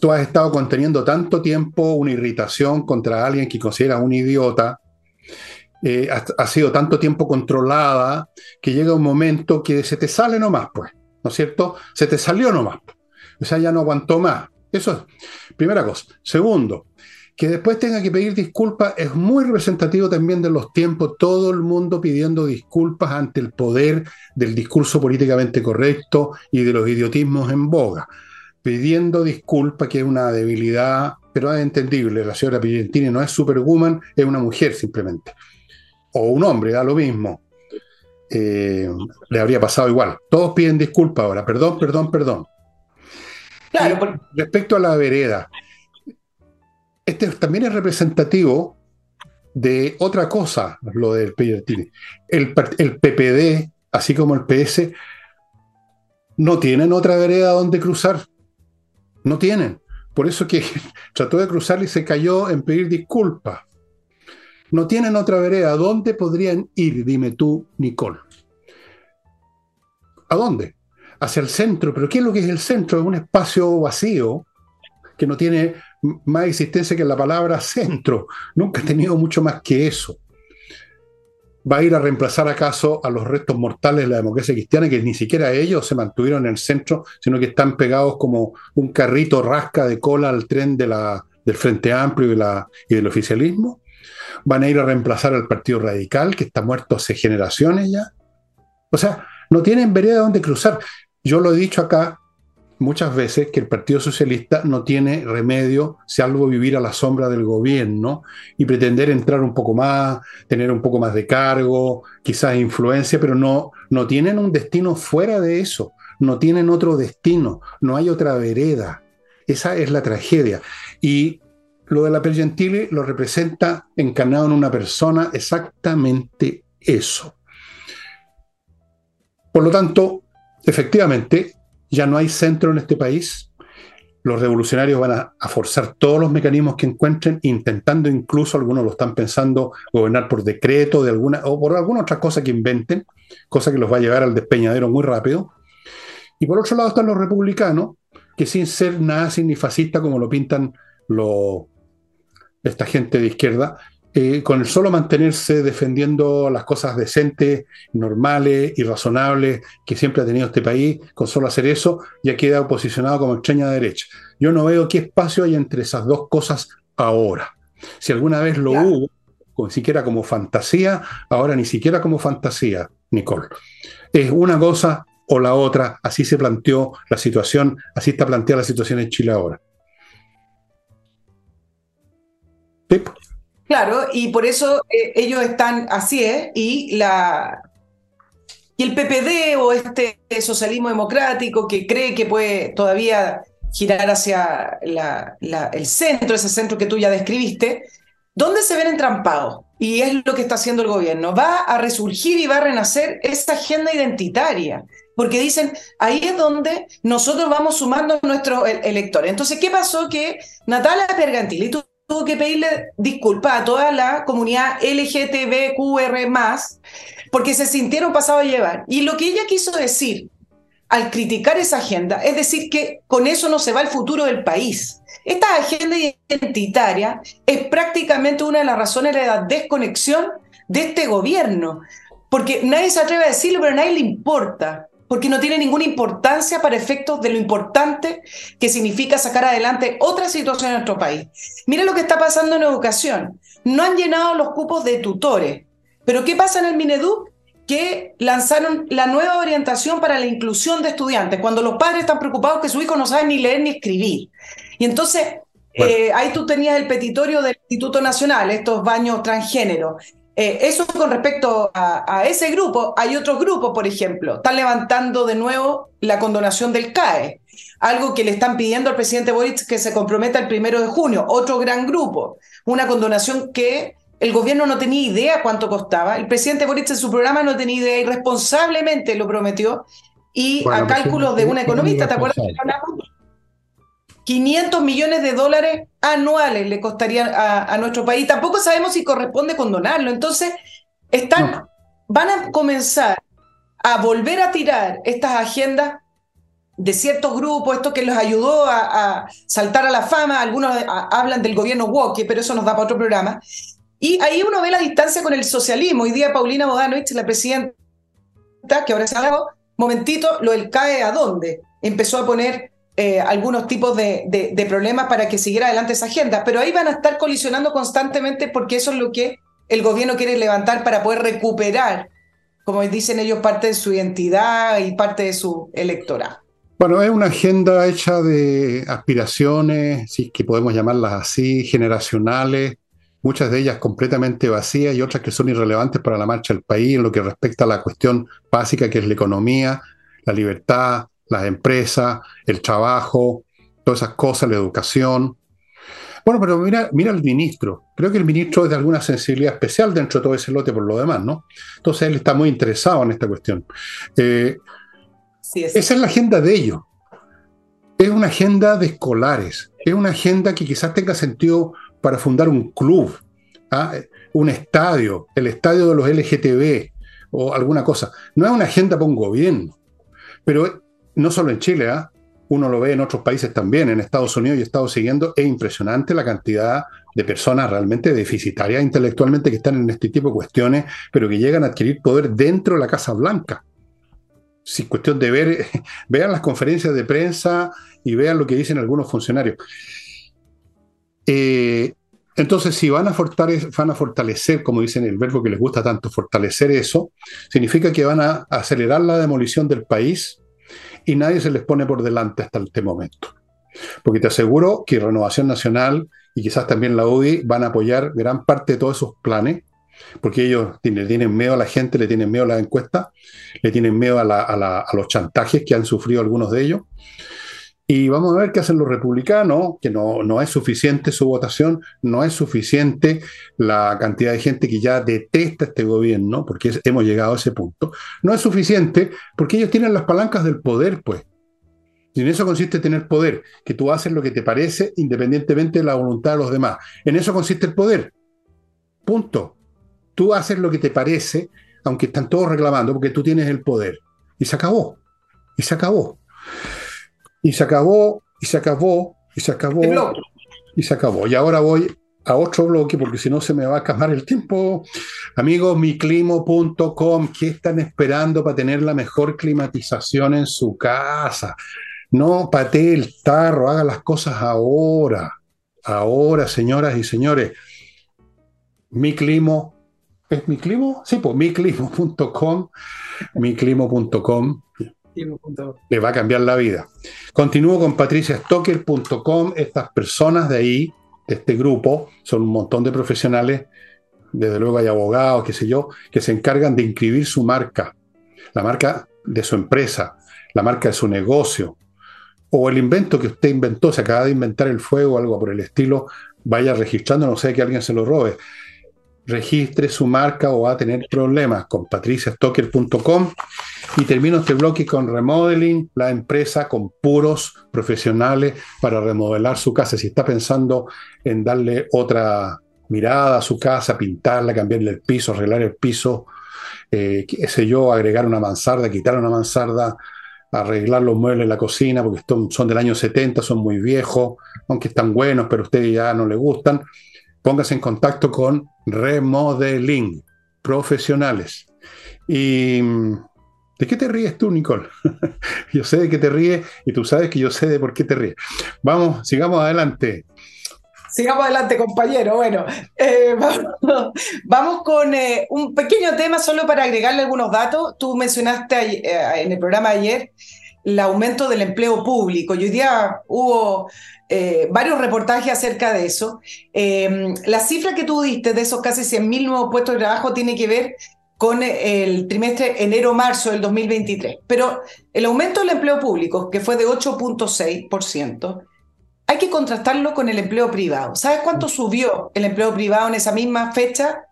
tú has estado conteniendo tanto tiempo una irritación contra alguien que considera un idiota, eh, ha, sido tanto tiempo controlada que llega un momento que se te sale nomás, pues, ¿no es cierto? Se te salió nomás. O sea, ya no aguantó más. Eso es primera cosa. Segundo, Que después tenga que pedir disculpas es muy representativo también de los tiempos, todo el mundo pidiendo disculpas ante el poder del discurso políticamente correcto y de los idiotismos en boga, pidiendo disculpas que es una debilidad, pero es entendible, la señora Piantini no es superwoman, es una mujer simplemente, o un hombre, da lo mismo. Eh, le habría pasado igual. Todos piden disculpas ahora, perdón, perdón, perdón. Claro, Respecto a la vereda, este también es representativo de otra cosa, lo del Pellertini. El, el PPD, así como el PS, no tienen otra vereda donde cruzar. No tienen. Por eso que [LAUGHS] trató de cruzar y se cayó en pedir disculpas. No tienen otra vereda. ¿A dónde podrían ir? Dime tú, Nicole. ¿A dónde? Hacia el centro. ¿Pero qué es lo que es el centro? Es un espacio vacío que no tiene más existencia que la palabra centro. Nunca ha tenido mucho más que eso. ¿Va a ir a reemplazar acaso a los restos mortales de la democracia cristiana, que ni siquiera ellos se mantuvieron en el centro, sino que están pegados como un carrito rasca de cola al tren de la, del Frente Amplio y, del oficialismo? ¿Van a ir a reemplazar al Partido Radical, que está muerto hace generaciones ya? O sea, no tienen vereda donde cruzar. Yo lo he dicho acá, muchas veces que el Partido Socialista no tiene remedio salvo vivir a la sombra del gobierno y pretender entrar un poco más, tener un poco más de cargo, quizás influencia, pero no, no tienen un destino fuera de eso, no tienen otro destino, no hay otra vereda. Esa es la tragedia. Y lo de la Pergentile lo representa encarnado en una persona exactamente eso. Por lo tanto, efectivamente, ya no hay centro en este país. Los revolucionarios van a, forzar todos los mecanismos que encuentren, intentando incluso, algunos lo están pensando, gobernar por decreto de alguna, o por alguna otra cosa que inventen, cosa que los va a llevar al despeñadero muy rápido. Y por otro lado están los republicanos, que sin ser nazis ni como lo pintan esta gente de izquierda, eh, con el solo mantenerse defendiendo las cosas decentes, normales y razonables que siempre ha tenido este país, con solo hacer eso, ya queda posicionado como extraña derecha. Yo no veo qué espacio hay entre esas dos cosas ahora. Si alguna vez lo hubo, ni siquiera como fantasía, ahora ni siquiera como fantasía, Nicole. Es una cosa o la otra, así se planteó la situación, así está planteada la situación en Chile ahora. Claro, y por eso eh, ellos están así, ¿eh? Y, la, y el PPD o este socialismo democrático que cree que puede todavía girar hacia el centro, ese centro que tú ya describiste, ¿dónde se ven entrampados? Y es lo que está haciendo el gobierno. Va a resurgir y va a renacer esa agenda identitaria porque dicen, ahí es donde nosotros vamos sumando a nuestros e-, electores. Entonces, ¿qué pasó? Que Natalia Pergantilli tuvo que pedirle disculpas a toda la comunidad LGTBQR+, porque se sintieron pasados a llevar. Y lo que ella quiso decir al criticar esa agenda es decir que con eso no se va el futuro del país. Esta agenda identitaria es prácticamente una de las razones de la desconexión de este gobierno, porque nadie se atreve a decirlo, pero a nadie le importa porque no tiene ninguna importancia para efectos de lo importante que significa sacar adelante otra situación en nuestro país. Mira lo que está pasando en educación. No han llenado los cupos de tutores. Pero ¿qué pasa en el Mineduc? Que lanzaron la nueva orientación para la inclusión de estudiantes, cuando los padres están preocupados que su hijo no sabe ni leer ni escribir. Y entonces eh, ahí tú tenías el petitorio del Instituto Nacional, estos baños transgénero. Eh, eso con respecto a, ese grupo, hay otros grupos, por ejemplo, están levantando de nuevo la condonación del CAE, algo que le están pidiendo al presidente Boric que se comprometa el primero de junio, otro gran grupo, una condonación que el gobierno no tenía idea cuánto costaba, el presidente Boric en su programa no tenía idea, irresponsablemente lo prometió, y a cálculos de una economista, ¿te acuerdas? 500 millones de dólares anuales le costaría a, nuestro país. Tampoco sabemos si corresponde condonarlo. Entonces, están, van a comenzar a volver a tirar estas agendas de ciertos grupos, esto que los ayudó a, saltar a la fama. Algunos hablan del gobierno woke, pero eso nos da para otro programa. Y ahí uno ve la distancia con el socialismo. Hoy día Paulina Bodanovich, la presidenta, que ahora se ha dado, momentito, lo del CAE a dónde. Empezó a poner eh, algunos tipos de, problemas para que siguiera adelante esa agenda, pero ahí van a estar colisionando constantemente porque eso es lo que el gobierno quiere levantar para poder recuperar, como dicen ellos, parte de su identidad y parte de su electorado. Bueno, es una agenda hecha de aspiraciones, si que podemos llamarlas así, generacionales, muchas de ellas completamente vacías y otras que son irrelevantes para la marcha del país en lo que respecta a la cuestión básica que es la economía, la libertad, las empresas, el trabajo, todas esas cosas, la educación. Bueno, pero mira, mira al ministro. Creo que el ministro es de alguna sensibilidad especial dentro de todo ese lote por lo demás, ¿no? Entonces él está muy interesado en esta cuestión. Eh, esa es la agenda de ellos. Es una agenda de escolares. Es una agenda que quizás tenga sentido para fundar un club, ¿ah? un estadio, el estadio de los LGTB o alguna cosa. No es una agenda para un gobierno. Pero no solo en Chile, ¿ah? uno lo ve en otros países también, en Estados Unidos y he estado siguiendo, es impresionante la cantidad de personas realmente deficitarias intelectualmente que están en este tipo de cuestiones, pero que llegan a adquirir poder dentro de la Casa Blanca. Si cuestión de ver, [LAUGHS] vean las conferencias de prensa y vean lo que dicen algunos funcionarios. Eh, entonces, si van a, fortalecer, van a fortalecer, como dicen el verbo que les gusta tanto, fortalecer eso, significa que van a acelerar la demolición del país y nadie se les pone por delante hasta este momento. Porque te aseguro que Renovación Nacional y quizás también la UDI van a apoyar gran parte de todos esos planes, porque ellos le tienen miedo a la gente, le tienen miedo a las encuestas, le tienen miedo a, a los chantajes que han sufrido algunos de ellos. Y vamos a ver qué hacen los republicanos, que no, no es suficiente su votación, no es suficiente la cantidad de gente que ya detesta este gobierno, porque hemos llegado a ese punto. No es suficiente porque ellos tienen las palancas del poder, pues. Y en eso consiste tener poder, que tú haces lo que te parece independientemente de la voluntad de los demás. En eso consiste el poder. Punto. Tú haces lo que te parece, aunque están todos reclamando, porque tú tienes el poder. Y se acabó. Y se acabó. Y se acabó, y se acabó, y se acabó. Y se acabó. Y ahora voy a otro bloque porque si no se me va a acabar el tiempo. Amigos, miclimo.com, ¿qué están esperando para tener la mejor climatización en su casa? No patee el tarro, haga las cosas ahora. Ahora, señoras y señores. Miclimo, ¿es miclimo? Sí, pues miclimo.com, miclimo.com le va a cambiar la vida. Continúo con patriciastocker.com. Estas personas de ahí, de este grupo, son un montón de profesionales. Desde luego hay abogados, qué sé yo, que se encargan de inscribir su marca, la marca de su empresa, la marca de su negocio, o el invento que usted inventó, se acaba de inventar el fuego algo por el estilo, vaya registrando, no sé que alguien se lo robe registre su marca o va a tener problemas con patriciastocker.com. Y termino este bloque con Remodeling, la empresa con puros profesionales para remodelar su casa. Si está pensando en darle otra mirada a su casa, pintarla, cambiarle el piso, arreglar el piso, eh, qué sé yo, agregar una mansarda, quitar una mansarda, arreglar los muebles en la cocina, porque son del año 70, son muy viejos, aunque están buenos, pero a ustedes ya no les gustan póngase en contacto con Remodeling Profesionales. ¿Y de qué te ríes tú, Nicole? [LAUGHS] yo sé de qué te ríes y tú sabes que yo sé de por qué te ríes. Vamos, sigamos adelante. Sigamos adelante, compañero. Bueno, eh, [LAUGHS] vamos, con eh, un pequeño tema solo para agregarle algunos datos. Tú mencionaste eh, en el programa ayer el aumento del empleo público. Y hoy día hubo eh, varios reportajes acerca de eso. Em, la cifra que tú diste de esos casi 100.000 nuevos puestos de trabajo tiene que ver con el trimestre enero-marzo del 2023. Pero el aumento del empleo público, que fue de 8.6%, hay que contrastarlo con el empleo privado. ¿Sabes cuánto subió el empleo privado en esa misma fecha?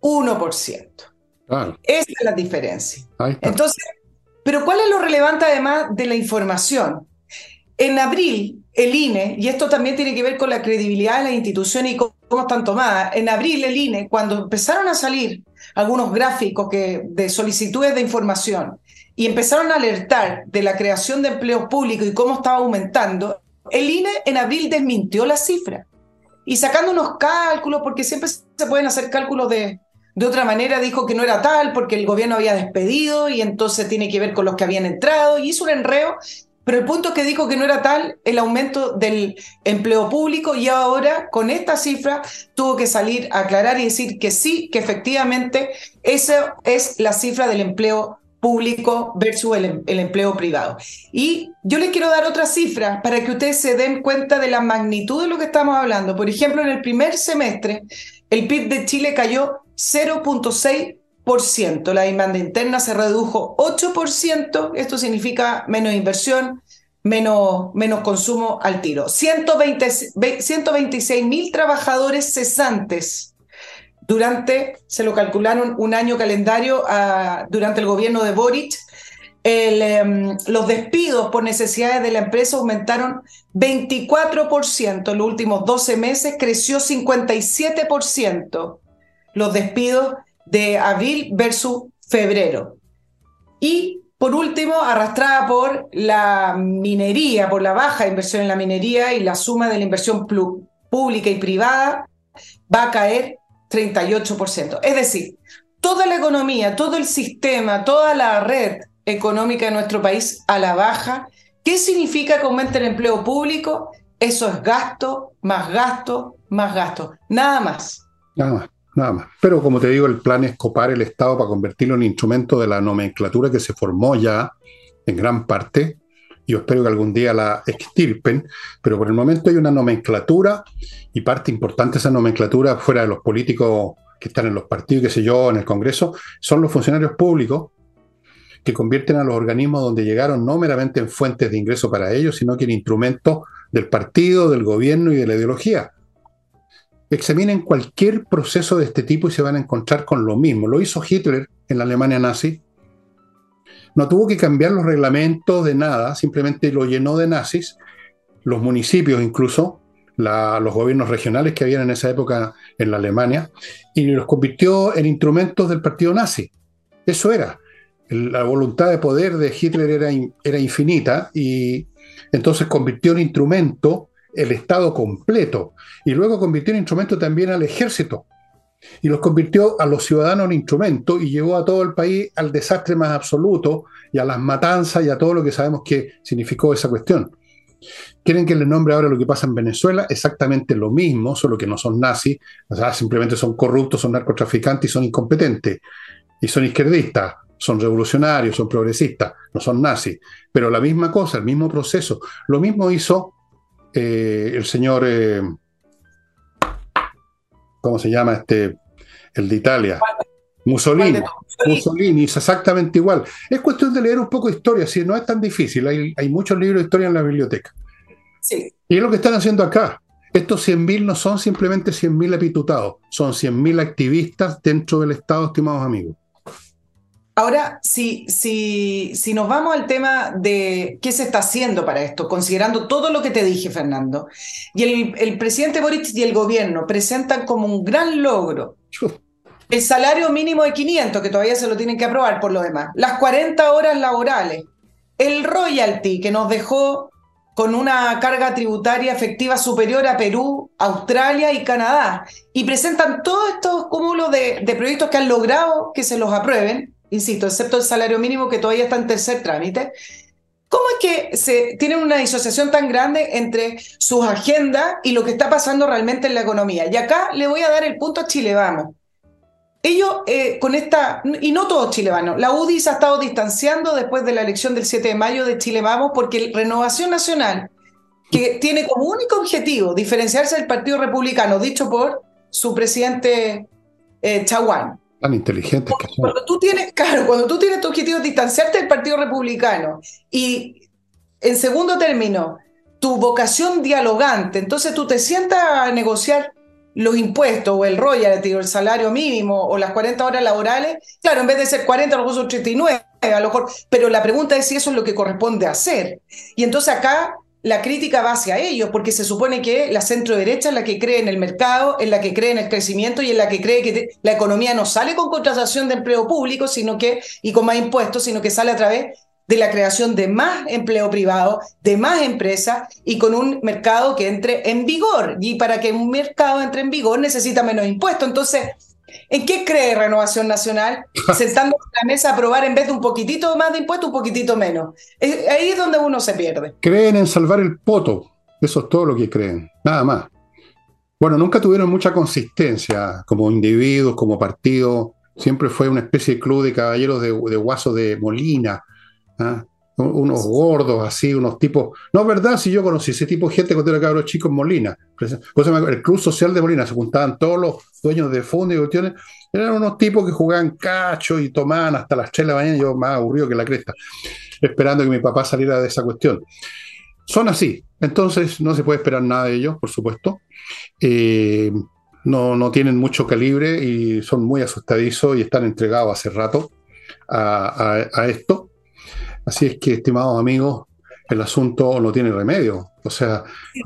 1%. Esa es la diferencia. Entonces, pero ¿cuál es lo relevante además de la información? En abril, el INE, y esto también tiene que ver con la credibilidad de las instituciones y cómo, están tomadas, en abril el INE, cuando empezaron a salir algunos gráficos de solicitudes de información y empezaron a alertar de la creación de empleos públicos y cómo estaba aumentando, el INE en abril desmintió la cifra y sacando unos cálculos, porque siempre se pueden hacer cálculos de, de otra manera dijo que no era tal porque el gobierno había despedido y entonces tiene que ver con los que habían entrado y hizo un enreo Pero el punto es que dijo que no era tal el aumento del empleo público y ahora con esta cifra tuvo que salir a aclarar y decir que sí, que efectivamente esa es la cifra del empleo público versus el, el, empleo privado. Y yo les quiero dar otras cifras para que ustedes se den cuenta de la magnitud de lo que estamos hablando. Por ejemplo, en el primer semestre, el PIB de Chile cayó 0.6%, la demanda interna se redujo 8%, esto significa menos inversión, menos, menos consumo al tiro. 126 mil trabajadores cesantes durante, se lo calcularon un año calendario uh, durante el gobierno de Boric. El, um, los despidos por necesidades de la empresa aumentaron 24% en los últimos 12 meses, creció 57% los despidos de abril versus febrero. Y por último, arrastrada por la minería, por la baja inversión en la minería y la suma de la inversión pública y privada, va a caer 38%. Es decir, toda la economía, todo el sistema, toda la red económica de nuestro país a la baja. ¿Qué significa que aumente el empleo público? Eso es gasto, más gasto, más gasto. Nada más. Nada más, nada más. Pero como te digo, el plan es copar el Estado para convertirlo en instrumento de la nomenclatura que se formó ya en gran parte. Yo espero que algún día la extirpen, pero por el momento hay una nomenclatura y parte importante de esa nomenclatura, fuera de los políticos que están en los partidos, qué sé yo, en el Congreso, son los funcionarios públicos que convierten a los organismos donde llegaron no meramente en fuentes de ingreso para ellos, sino que en instrumentos del partido, del gobierno y de la ideología. Examinen cualquier proceso de este tipo y se van a encontrar con lo mismo. Lo hizo Hitler en la Alemania nazi. No tuvo que cambiar los reglamentos de nada, simplemente lo llenó de nazis, los municipios incluso, los gobiernos regionales que habían en esa época en la Alemania, y los convirtió en instrumentos del partido nazi. Eso era. La voluntad de poder de Hitler era, era infinita y entonces convirtió en instrumento el Estado completo y luego convirtió en instrumento también al ejército y los convirtió a los ciudadanos en instrumento y llevó a todo el país al desastre más absoluto y a las matanzas y a todo lo que sabemos que significó esa cuestión. ¿Quieren que les nombre ahora lo que pasa en Venezuela? Exactamente lo mismo, solo que no son nazis, o sea, simplemente son corruptos, son narcotraficantes y son incompetentes. Y son izquierdistas, son revolucionarios, son progresistas, no son nazis. Pero la misma cosa, el mismo proceso. Lo mismo hizo eh, el señor, eh, ¿cómo se llama este? El de Italia. Mussolini. Mussolini es exactamente igual. Es cuestión de leer un poco de historia, si no es tan difícil. Hay, hay muchos libros de historia en la biblioteca. Sí. Y es lo que están haciendo acá. Estos 100.000 no son simplemente 100.000 epitutados, son 100.000 activistas dentro del Estado, estimados amigos. Ahora, si, si, si nos vamos al tema de qué se está haciendo para esto, considerando todo lo que te dije, Fernando, y el, el presidente Boric y el gobierno presentan como un gran logro el salario mínimo de 500, que todavía se lo tienen que aprobar por lo demás, las 40 horas laborales, el royalty que nos dejó con una carga tributaria efectiva superior a Perú, Australia y Canadá, y presentan todos estos cúmulos de, de proyectos que han logrado que se los aprueben, insisto, excepto el salario mínimo que todavía está en tercer trámite, ¿Cómo es que se tienen una disociación tan grande entre sus agendas y lo que está pasando realmente en la economía? Y acá le voy a dar el punto a Chile Vamos. Ellos, eh, con esta, y no todos Chile Vamos, la UDI se ha estado distanciando después de la elección del 7 de mayo de Chile Vamos, porque Renovación Nacional, que tiene como único objetivo diferenciarse del Partido Republicano, dicho por su presidente eh, Chaguán, tan inteligentes que son. Cuando tú tienes, claro, cuando tú tienes tu objetivo de distanciarte del Partido Republicano y, en segundo término, tu vocación dialogante, entonces tú te sientas a negociar los impuestos o el royalty o el salario mínimo o las 40 horas laborales, claro, en vez de ser 40, a lo mejor son 39, a lo mejor, pero la pregunta es si eso es lo que corresponde hacer. Y entonces acá la crítica va hacia ellos, porque se supone que la centro derecha es la que cree en el mercado, en la que cree en el crecimiento y en la que cree que la economía no sale con contratación de empleo público, sino que, y con más impuestos, sino que sale a través de la creación de más empleo privado, de más empresas y con un mercado que entre en vigor. Y para que un mercado entre en vigor necesita menos impuestos. Entonces, ¿En qué cree Renovación Nacional? [LAUGHS] Sentando a la mesa a aprobar en vez de un poquitito más de impuesto, un poquitito menos. ahí es donde uno se pierde. Creen en salvar el poto. Eso es todo lo que creen. Nada más. Bueno, nunca tuvieron mucha consistencia como individuos, como partido. Siempre fue una especie de club de caballeros de, guaso de Molina. ¿ah? Unos gordos así, unos tipos. No, es verdad, si yo conocí ese tipo de gente cuando era cabros chicos en Molina. El Club Social de Molina, se juntaban todos los dueños de fondos y cuestiones. Eran unos tipos que jugaban cacho y tomaban hasta las 3 de la mañana, yo más aburrido que la cresta, esperando que mi papá saliera de esa cuestión. Son así, entonces no se puede esperar nada de ellos, por supuesto. Eh, no, no, tienen mucho calibre y son muy asustadizos y están entregados hace rato a esto. Así es que, estimados amigos, el asunto no tiene remedio. O sea,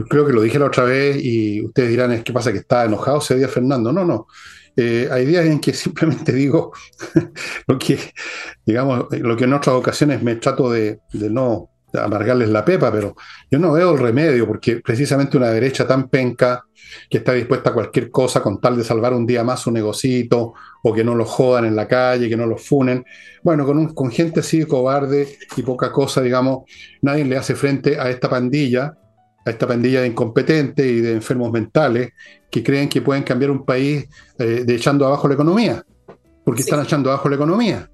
creo que lo dije la otra vez y ustedes dirán, es que pasa que está enojado ese día Fernando. No, no. Eh, hay días en que [LAUGHS] simplemente digo [LAUGHS] lo que, digamos, lo que en otras ocasiones me trato de, de no amargarles la pepa, pero yo no veo el remedio, porque precisamente una derecha tan penca que está dispuesta a cualquier cosa con tal de salvar un día más su negocito, o que no lo jodan en la calle, que no lo funen. Bueno, con, con gente así cobarde y poca cosa, digamos, nadie le hace frente a esta pandilla, a esta pandilla de incompetentes y de enfermos mentales que creen que pueden cambiar un país eh, de echando abajo la economía, porque están echando abajo la economía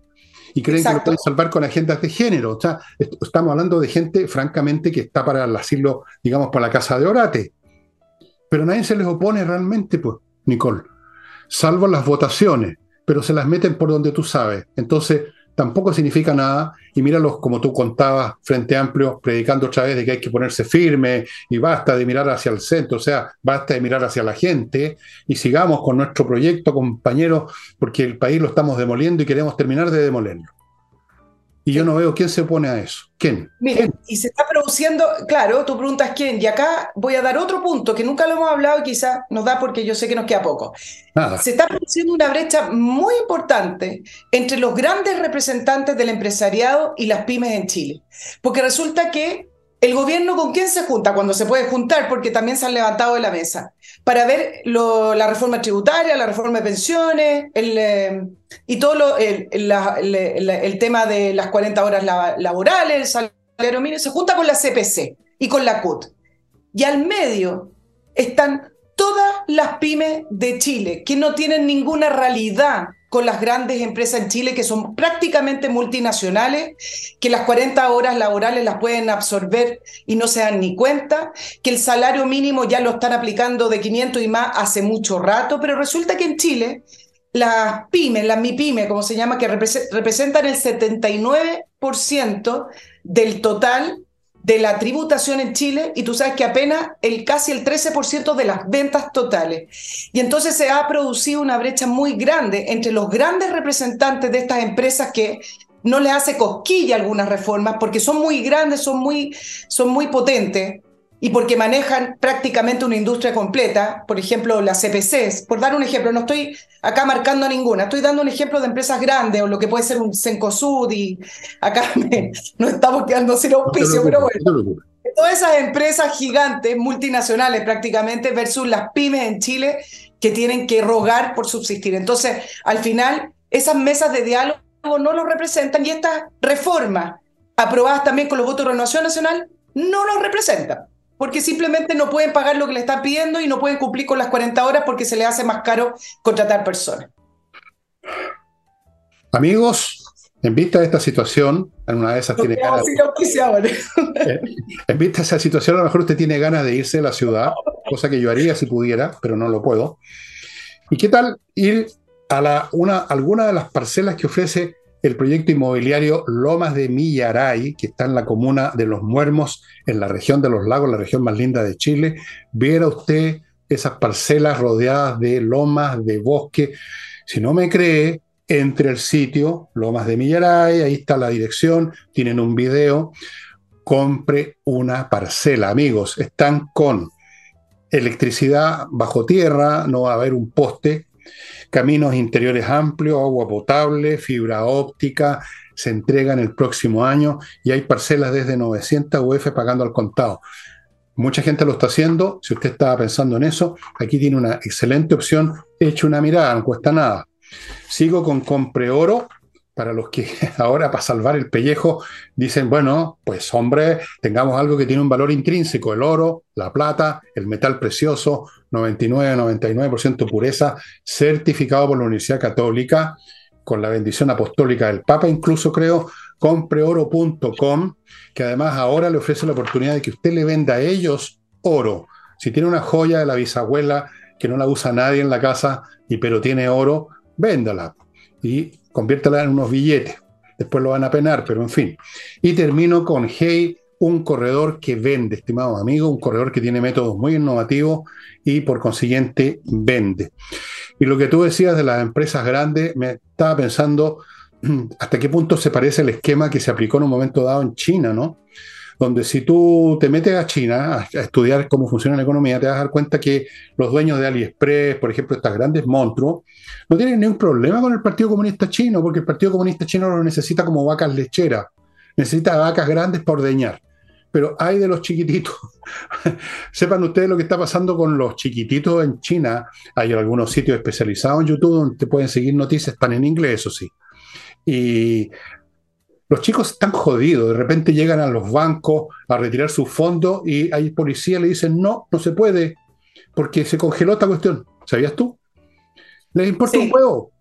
y creen que lo pueden salvar con agendas de género. O sea, estamos hablando de gente, francamente, que está para el asilo, digamos, para la casa de orate. Pero nadie se les opone realmente, pues, Nicole, salvo las votaciones, pero se las meten por donde tú sabes. Entonces, tampoco significa nada. Y míralos, como tú contabas, Frente Amplio, predicando otra vez de que hay que ponerse firme y basta de mirar hacia el centro, o sea, basta de mirar hacia la gente y sigamos con nuestro proyecto, compañeros, porque el país lo estamos demoliendo y queremos terminar de demolerlo. Y yo no veo quién se opone a eso. ¿Quién? Mira, y se está produciendo, claro, tú preguntas quién, y acá voy a dar otro punto que nunca lo hemos hablado y quizás nos da porque yo sé que nos queda poco. Se está produciendo una brecha muy importante entre los grandes representantes del empresariado y las pymes en Chile. Porque resulta que el gobierno con quién se junta cuando se puede juntar, porque también se han levantado de la mesa, para ver la reforma tributaria, la reforma de pensiones eh, y todo el, el, tema de las 40 horas laborales, el salario mínimo, se junta con la CPC y con la CUT. Y al medio están todas las pymes de Chile, que no tienen ninguna realidad con las grandes empresas en Chile que son prácticamente multinacionales, que las 40 horas laborales las pueden absorber y no se dan ni cuenta, que el salario mínimo ya lo están aplicando de 500 y más hace mucho rato, pero resulta que en Chile las pymes, las MIPYME, como se llama, que representan el 79% del total de la tributación en Chile y tú sabes que apenas el casi el 13% de las ventas totales. Y entonces se ha producido una brecha muy grande entre los grandes representantes de estas empresas que no le hace cosquilla algunas reformas porque son muy grandes, son muy, son muy potentes y porque manejan prácticamente una industria completa, por ejemplo, las CPCs, por dar un ejemplo, no estoy acá marcando ninguna, estoy dando un ejemplo de empresas grandes o lo que puede ser un Cencosud y acá [LAUGHS] no estamos quedando sin auspicio, pero bueno. Todas esas empresas gigantes, multinacionales prácticamente, versus las pymes en Chile que tienen que rogar por subsistir. Entonces, al final, esas mesas de diálogo no lo representan y estas reformas aprobadas también con los votos de Renovación Nacional no los representan porque simplemente no pueden pagar lo que le están pidiendo y no pueden cumplir con las 40 horas porque se les hace más caro contratar personas. Amigos, en vista de esta situación, en una de esas tiene ganas. [LAUGHS] Eh, en vista de esa situación, a lo mejor usted tiene ganas de irse de la ciudad, cosa que yo haría si pudiera, pero no lo puedo. ¿Y qué tal ir a la, una, alguna de las parcelas que ofrece el proyecto inmobiliario Lomas de Millaray, que está en la comuna de Los Muermos, en la región de los lagos, la región más linda de Chile. Viera usted esas parcelas rodeadas de lomas, de bosque. Si no me cree, entre el sitio Lomas de Millaray, ahí está la dirección, tienen un video. Compre una parcela, amigos. Están con electricidad bajo tierra, no va a haber un poste caminos interiores amplios, agua potable, fibra óptica, se entregan el próximo año y hay parcelas desde 900 UF pagando al contado. Mucha gente lo está haciendo. Si usted estaba pensando en eso, aquí tiene una excelente opción. Eche una mirada, no cuesta nada. Sigo con Compre Oro. Para los que [LAUGHS] ahora, para salvar el pellejo, dicen, bueno, pues hombre, tengamos algo que tiene un valor intrínseco, el oro, la plata, el metal precioso, 99-99% pureza, certificado por la Universidad Católica, con la bendición apostólica del Papa, incluso creo, compreoro.com, que además ahora le ofrece la oportunidad de que usted le venda a ellos oro. Si tiene una joya de la bisabuela que no la usa nadie en la casa, y pero tiene oro, véndala y conviértala en unos billetes. Después lo van a penar, pero en fin. Y termino con Hey, un corredor que vende, estimado amigo, un corredor que tiene métodos muy innovativos y por consiguiente vende. Y lo que tú decías de las empresas grandes, me estaba pensando [CLEARS THROAT] hasta qué punto se parece el esquema que se aplicó en un momento dado en China, ¿no? Donde si tú te metes a China a, estudiar cómo funciona la economía, te vas a dar cuenta que los dueños de AliExpress, por ejemplo, estas grandes monstruos, no tienen ningún problema con el Partido Comunista Chino, porque el Partido Comunista Chino lo necesita como vacas lecheras, necesita vacas grandes para ordeñar pero hay de los chiquititos. [LAUGHS] Sepan ustedes lo que está pasando con los chiquititos en China. Hay algunos sitios especializados en YouTube donde te pueden seguir noticias, están en inglés, eso sí. Y los chicos están jodidos, de repente llegan a los bancos a retirar sus fondos y hay policía le dicen, no, no se puede, porque se congeló esta cuestión. ¿Sabías tú? Les importa un huevo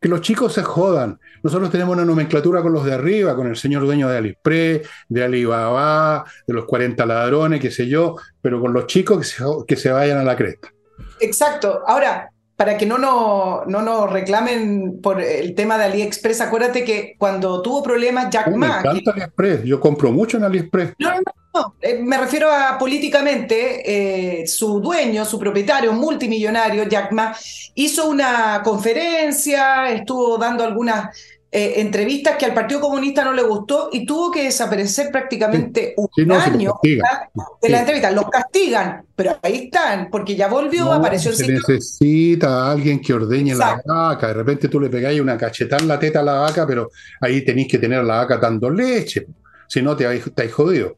que los chicos se jodan. Nosotros tenemos una nomenclatura con los de arriba, con el señor dueño de AliExpress, de Alibaba, de los 40 ladrones, qué sé yo, pero con los chicos que se, que se vayan a la cresta. Exacto. Ahora, para que no nos, no nos reclamen por el tema de AliExpress, acuérdate que cuando tuvo problemas Jack Ma... Me encanta AliExpress, yo compro mucho en AliExpress. No, no, no, eh, me refiero a políticamente, eh, su dueño, su propietario multimillonario, Jack Ma, hizo una conferencia, estuvo dando algunas eh, entrevistas que al Partido Comunista no le gustó y tuvo que desaparecer prácticamente un año de la entrevista. Los castigan, pero ahí están, porque ya volvió, apareció el Se necesita alguien que ordeñe la vaca. De repente tú le pegáis una cachetada en la teta a la vaca, pero ahí tenéis que tener a la vaca dando leche. Si no, te estáis jodido.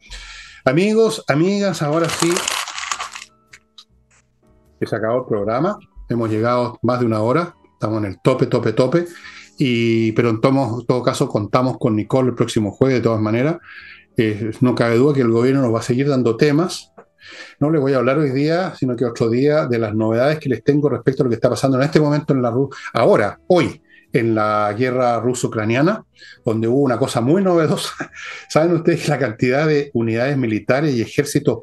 Amigos, amigas, ahora sí. Se acabó el programa. Hemos llegado más de una hora. Estamos en el tope, tope, tope pero en todo, caso contamos con Nicole el próximo jueves de todas maneras. Eh, no cabe duda que el gobierno nos va a seguir dando temas. No les voy a hablar hoy día, sino que otro día, de las novedades que les tengo respecto a lo que está pasando en este momento en la ahora, hoy, en la guerra ruso-ucraniana, donde hubo una cosa muy novedosa. [LAUGHS] ¿Saben ustedes la cantidad de unidades militares y ejércitos,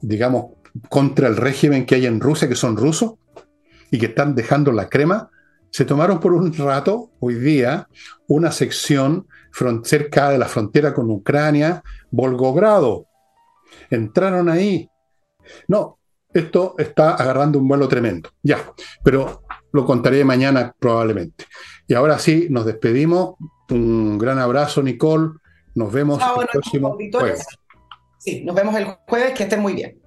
digamos, contra el régimen que hay en Rusia, que son rusos, y que están dejando la crema? Se tomaron por un rato, hoy día, una sección cerca de la frontera con Ucrania, Volgogrado. Entraron ahí. No, esto está agarrando un vuelo tremendo. Ya, pero lo contaré mañana probablemente. Y ahora sí, nos despedimos. Un gran abrazo, Nicole. Nos vemos el próximo jueves. Sí, nos vemos el jueves. Que estén muy bien.